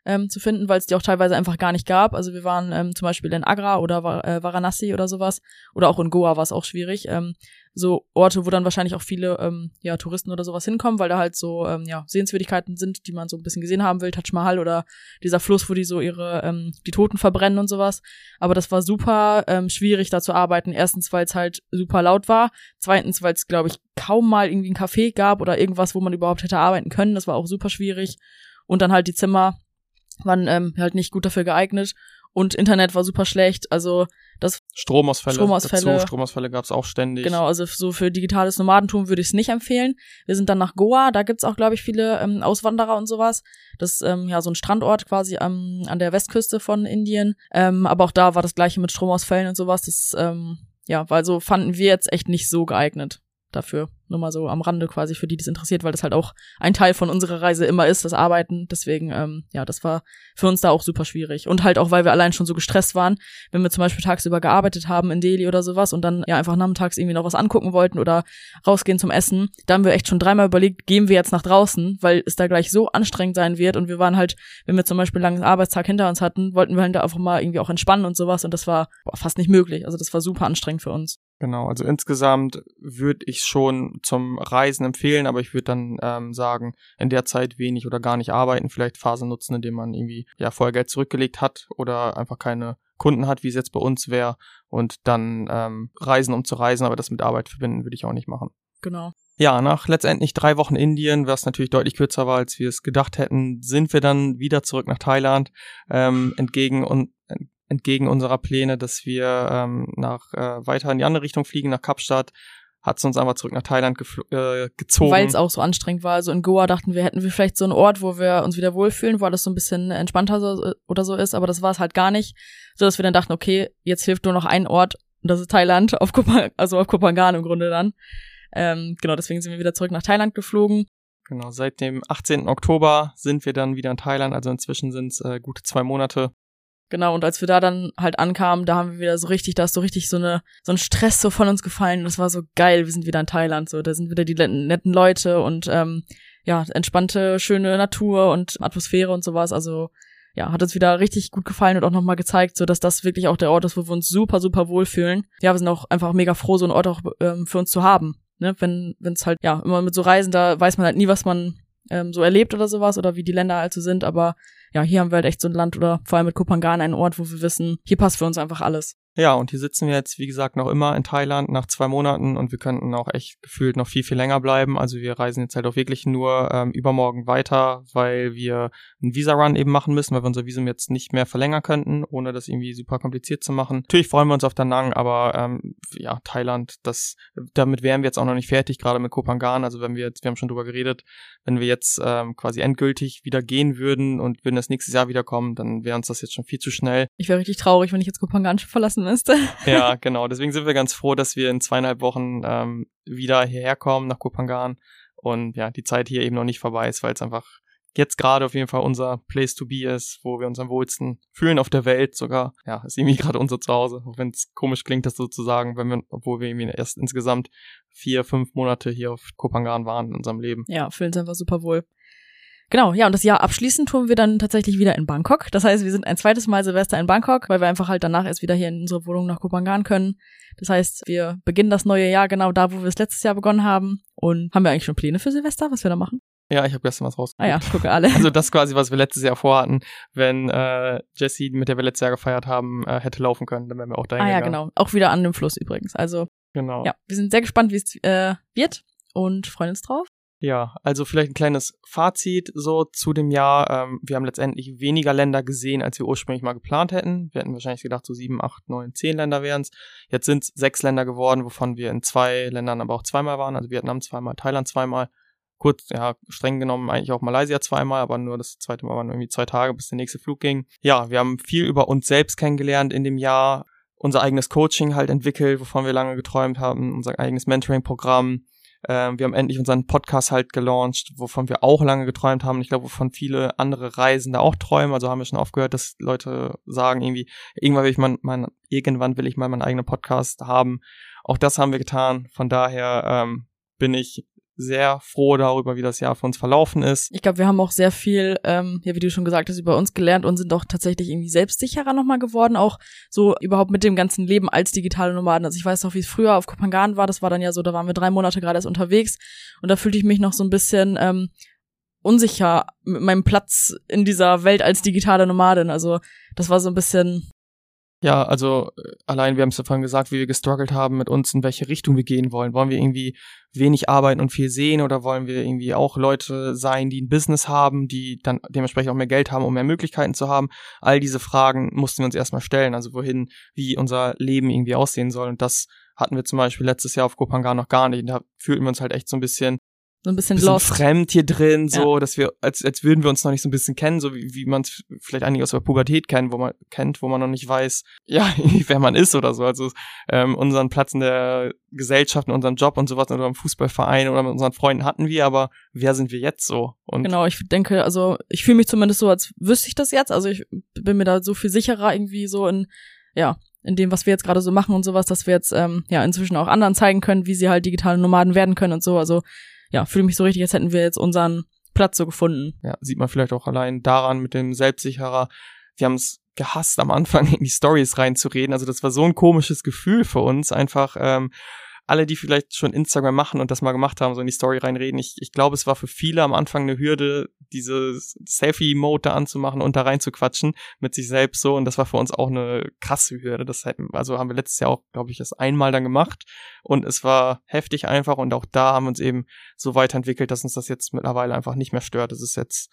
ähm, zu finden, weil es die auch teilweise einfach gar nicht gab. Also wir waren ähm, zum Beispiel in Agra oder äh, Varanasi oder sowas oder auch in Goa war es auch schwierig. Ähm, so Orte, wo dann wahrscheinlich auch viele ähm, ja, Touristen oder sowas hinkommen, weil da halt so ähm, ja, Sehenswürdigkeiten sind, die man so ein bisschen gesehen haben will, Taj Mahal oder dieser Fluss, wo die so ihre ähm, die Toten verbrennen und sowas. Aber das war super ähm, schwierig, da zu arbeiten. Erstens, weil es halt super laut war. Zweitens, weil es, glaube ich, kaum mal irgendwie ein Café gab oder irgendwas, wo man überhaupt hätte arbeiten können. Das war auch super schwierig. Und dann halt die Zimmer waren ähm, halt nicht gut dafür geeignet und Internet war super schlecht. Also das Stromausfälle. Stromausfälle. Dazu, Stromausfälle gab es auch ständig. Genau, also so für digitales Nomadentum würde ich es nicht empfehlen. Wir sind dann nach Goa, da gibt's auch, glaube ich, viele ähm, Auswanderer und sowas. Das ist ähm, ja so ein Strandort quasi am, an der Westküste von Indien. Ähm, aber auch da war das gleiche mit Stromausfällen und sowas. Das ähm, ja, weil so fanden wir jetzt echt nicht so geeignet dafür. Nur mal so am Rande quasi für die, die es interessiert, weil das halt auch ein Teil von unserer Reise immer ist, das Arbeiten. Deswegen, ähm, ja, das war für uns da auch super schwierig. Und halt auch, weil wir allein schon so gestresst waren, wenn wir zum Beispiel tagsüber gearbeitet haben in Delhi oder sowas und dann ja einfach nachmittags irgendwie noch was angucken wollten oder rausgehen zum Essen, da haben wir echt schon dreimal überlegt, gehen wir jetzt nach draußen, weil es da gleich so anstrengend sein wird. Und wir waren halt, wenn wir zum Beispiel einen langen Arbeitstag hinter uns hatten, wollten wir halt da einfach mal irgendwie auch entspannen und sowas. Und das war boah, fast nicht möglich. Also das war super anstrengend für uns. Genau, also insgesamt würde ich schon zum Reisen empfehlen, aber ich würde dann ähm, sagen, in der Zeit wenig oder gar nicht arbeiten, vielleicht Phasen nutzen, indem man irgendwie ja vorher Geld zurückgelegt hat oder einfach keine Kunden hat, wie es jetzt bei uns wäre, und dann ähm, reisen, um zu reisen, aber das mit Arbeit verbinden würde ich auch nicht machen. Genau. Ja, nach letztendlich drei Wochen Indien, was natürlich deutlich kürzer war, als wir es gedacht hätten, sind wir dann wieder zurück nach Thailand, ähm, entgegen und entgegen unserer Pläne, dass wir ähm, nach äh, weiter in die andere Richtung fliegen, nach Kapstadt, hat es uns einfach zurück nach Thailand äh, gezogen. Weil es auch so anstrengend war. Also in Goa dachten wir, hätten wir vielleicht so einen Ort, wo wir uns wieder wohlfühlen, wo alles so ein bisschen entspannter so, äh, oder so ist, aber das war es halt gar nicht. So dass wir dann dachten, okay, jetzt hilft nur noch ein Ort, und das ist Thailand, auf Kupang, also auf Kopangan im Grunde dann. Ähm, genau, deswegen sind wir wieder zurück nach Thailand geflogen. Genau, seit dem 18. Oktober sind wir dann wieder in Thailand, also inzwischen sind es äh, gute zwei Monate. Genau, und als wir da dann halt ankamen, da haben wir wieder so richtig, da ist so richtig so eine, so ein Stress so von uns gefallen. Das war so geil, wir sind wieder in Thailand, so, da sind wieder die netten Leute und ähm, ja, entspannte, schöne Natur und Atmosphäre und sowas. Also ja, hat uns wieder richtig gut gefallen und auch nochmal gezeigt, so dass das wirklich auch der Ort ist, wo wir uns super, super wohlfühlen. Ja, wir sind auch einfach mega froh, so einen Ort auch ähm, für uns zu haben. Ne? Wenn es halt, ja, immer mit so Reisen, da weiß man halt nie, was man ähm, so erlebt oder sowas oder wie die Länder halt so sind, aber ja, hier haben wir halt echt so ein Land oder vor allem mit Kopangan einen Ort, wo wir wissen, hier passt für uns einfach alles. Ja, und hier sitzen wir jetzt, wie gesagt, noch immer in Thailand nach zwei Monaten und wir könnten auch echt gefühlt noch viel, viel länger bleiben. Also wir reisen jetzt halt auch wirklich nur ähm, übermorgen weiter, weil wir einen Visa-Run eben machen müssen, weil wir unser Visum jetzt nicht mehr verlängern könnten, ohne das irgendwie super kompliziert zu machen. Natürlich freuen wir uns auf Danang, aber ähm, ja, Thailand, das, damit wären wir jetzt auch noch nicht fertig, gerade mit Kopangan. Also wenn wir jetzt, wir haben schon drüber geredet, wenn wir jetzt ähm, quasi endgültig wieder gehen würden und würden das nächstes Jahr wiederkommen, dann wäre uns das jetzt schon viel zu schnell. Ich wäre richtig traurig, wenn ich jetzt Kopangan verlassen müsste. Ja, genau. Deswegen sind wir ganz froh, dass wir in zweieinhalb Wochen ähm, wieder hierher kommen nach Kopangan und ja, die Zeit hier eben noch nicht vorbei ist, weil es einfach jetzt gerade auf jeden Fall unser Place to be ist, wo wir uns am wohlsten fühlen auf der Welt sogar. Ja, ist irgendwie gerade unser Zuhause, auch wenn es komisch klingt, das sozusagen, wenn wir, obwohl wir irgendwie erst insgesamt vier, fünf Monate hier auf Kopangan waren in unserem Leben. Ja, fühlen uns einfach super wohl. Genau, ja, und das Jahr abschließend tun wir dann tatsächlich wieder in Bangkok. Das heißt, wir sind ein zweites Mal Silvester in Bangkok, weil wir einfach halt danach erst wieder hier in unsere Wohnung nach Kopangan können. Das heißt, wir beginnen das neue Jahr genau da, wo wir es letztes Jahr begonnen haben. Und haben wir eigentlich schon Pläne für Silvester, was wir da machen? Ja, ich habe gestern was raus. Ah ja, gucke alle. Also das quasi, was wir letztes Jahr vorhatten, wenn äh, Jesse, mit der wir letztes Jahr gefeiert haben, äh, hätte laufen können, dann wären wir auch dahin Ah ja, gegangen. genau. Auch wieder an dem Fluss übrigens. Also Genau. ja, wir sind sehr gespannt, wie es äh, wird und freuen uns drauf. Ja, also vielleicht ein kleines Fazit so zu dem Jahr. Ähm, wir haben letztendlich weniger Länder gesehen, als wir ursprünglich mal geplant hätten. Wir hätten wahrscheinlich gedacht, so sieben, acht, neun, zehn Länder wären es. Jetzt sind es sechs Länder geworden, wovon wir in zwei Ländern aber auch zweimal waren. Also Vietnam zweimal, Thailand zweimal. Kurz, ja, streng genommen eigentlich auch Malaysia zweimal, aber nur das zweite Mal waren irgendwie zwei Tage, bis der nächste Flug ging. Ja, wir haben viel über uns selbst kennengelernt in dem Jahr, unser eigenes Coaching halt entwickelt, wovon wir lange geträumt haben, unser eigenes Mentoring-Programm ähm, wir haben endlich unseren Podcast halt gelauncht, wovon wir auch lange geträumt haben. Ich glaube, wovon viele andere Reisende auch träumen. Also haben wir schon oft gehört, dass Leute sagen irgendwie, irgendwann will ich mal, mein, irgendwann will ich mal meinen eigenen Podcast haben. Auch das haben wir getan. Von daher ähm, bin ich sehr froh darüber, wie das Jahr für uns verlaufen ist. Ich glaube, wir haben auch sehr viel, ähm, ja, wie du schon gesagt hast, über uns gelernt und sind auch tatsächlich irgendwie selbstsicherer nochmal geworden, auch so überhaupt mit dem ganzen Leben als digitale Nomaden. Also ich weiß noch, wie es früher auf Kopangan war, das war dann ja so, da waren wir drei Monate gerade erst unterwegs und da fühlte ich mich noch so ein bisschen ähm, unsicher mit meinem Platz in dieser Welt als digitale Nomadin. Also das war so ein bisschen, ja, also äh, allein, wir haben es ja vorhin gesagt, wie wir gestruggelt haben mit uns, in welche Richtung wir gehen wollen. Wollen wir irgendwie wenig arbeiten und viel sehen oder wollen wir irgendwie auch Leute sein, die ein Business haben, die dann dementsprechend auch mehr Geld haben, um mehr Möglichkeiten zu haben? All diese Fragen mussten wir uns erstmal stellen, also wohin, wie unser Leben irgendwie aussehen soll. Und das hatten wir zum Beispiel letztes Jahr auf Kopangan noch gar nicht. Und da fühlten wir uns halt echt so ein bisschen so ein bisschen, bisschen lost. fremd hier drin, so, ja. dass wir, als, als würden wir uns noch nicht so ein bisschen kennen, so wie, wie man es vielleicht einige aus der Pubertät kennen, wo man kennt, wo man noch nicht weiß, ja, wer man ist oder so. Also ähm, unseren Platz in der Gesellschaft, in unserem Job und sowas, oder im Fußballverein oder mit unseren Freunden hatten wir, aber wer sind wir jetzt so? Und genau, ich denke, also ich fühle mich zumindest so, als wüsste ich das jetzt. Also ich bin mir da so viel sicherer irgendwie so in, ja, in dem, was wir jetzt gerade so machen und sowas, dass wir jetzt ähm, ja inzwischen auch anderen zeigen können, wie sie halt digitale Nomaden werden können und so. Also ja, fühle mich so richtig, als hätten wir jetzt unseren Platz so gefunden. Ja, sieht man vielleicht auch allein daran mit dem Selbstsicherer. Wir haben es gehasst, am Anfang in die Stories reinzureden. Also das war so ein komisches Gefühl für uns, einfach ähm, alle, die vielleicht schon Instagram machen und das mal gemacht haben, so in die Story reinreden, ich, ich glaube, es war für viele am Anfang eine Hürde, diese Selfie-Mode da anzumachen und da reinzuquatschen mit sich selbst so. Und das war für uns auch eine krasse Hürde. Das hätten, also haben wir letztes Jahr auch, glaube ich, das einmal dann gemacht. Und es war heftig einfach. Und auch da haben wir uns eben so weiterentwickelt, dass uns das jetzt mittlerweile einfach nicht mehr stört. Dass es jetzt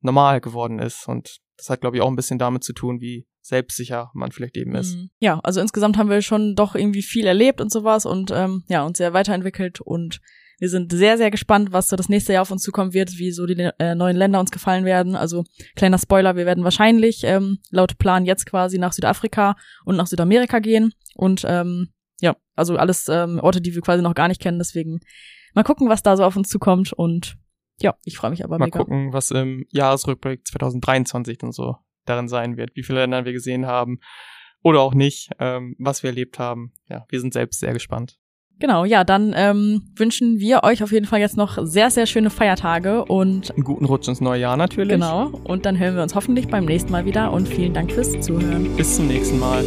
normal geworden ist. Und das hat, glaube ich, auch ein bisschen damit zu tun, wie selbstsicher man vielleicht eben ist. Mhm. Ja, also insgesamt haben wir schon doch irgendwie viel erlebt und sowas und ähm, ja, uns sehr weiterentwickelt und wir sind sehr, sehr gespannt, was so das nächste Jahr auf uns zukommen wird, wie so die äh, neuen Länder uns gefallen werden. Also kleiner Spoiler, wir werden wahrscheinlich ähm, laut Plan jetzt quasi nach Südafrika und nach Südamerika gehen. Und ähm, ja, also alles ähm, Orte, die wir quasi noch gar nicht kennen. Deswegen mal gucken, was da so auf uns zukommt. Und ja, ich freue mich aber mal mega. Mal gucken, was im Jahresrückblick 2023 dann so darin sein wird, wie viele Länder wir gesehen haben oder auch nicht, ähm, was wir erlebt haben. Ja, wir sind selbst sehr gespannt. Genau, ja, dann ähm, wünschen wir euch auf jeden Fall jetzt noch sehr, sehr schöne Feiertage und einen guten Rutsch ins neue Jahr natürlich. Genau, und dann hören wir uns hoffentlich beim nächsten Mal wieder und vielen Dank fürs Zuhören. Bis zum nächsten Mal.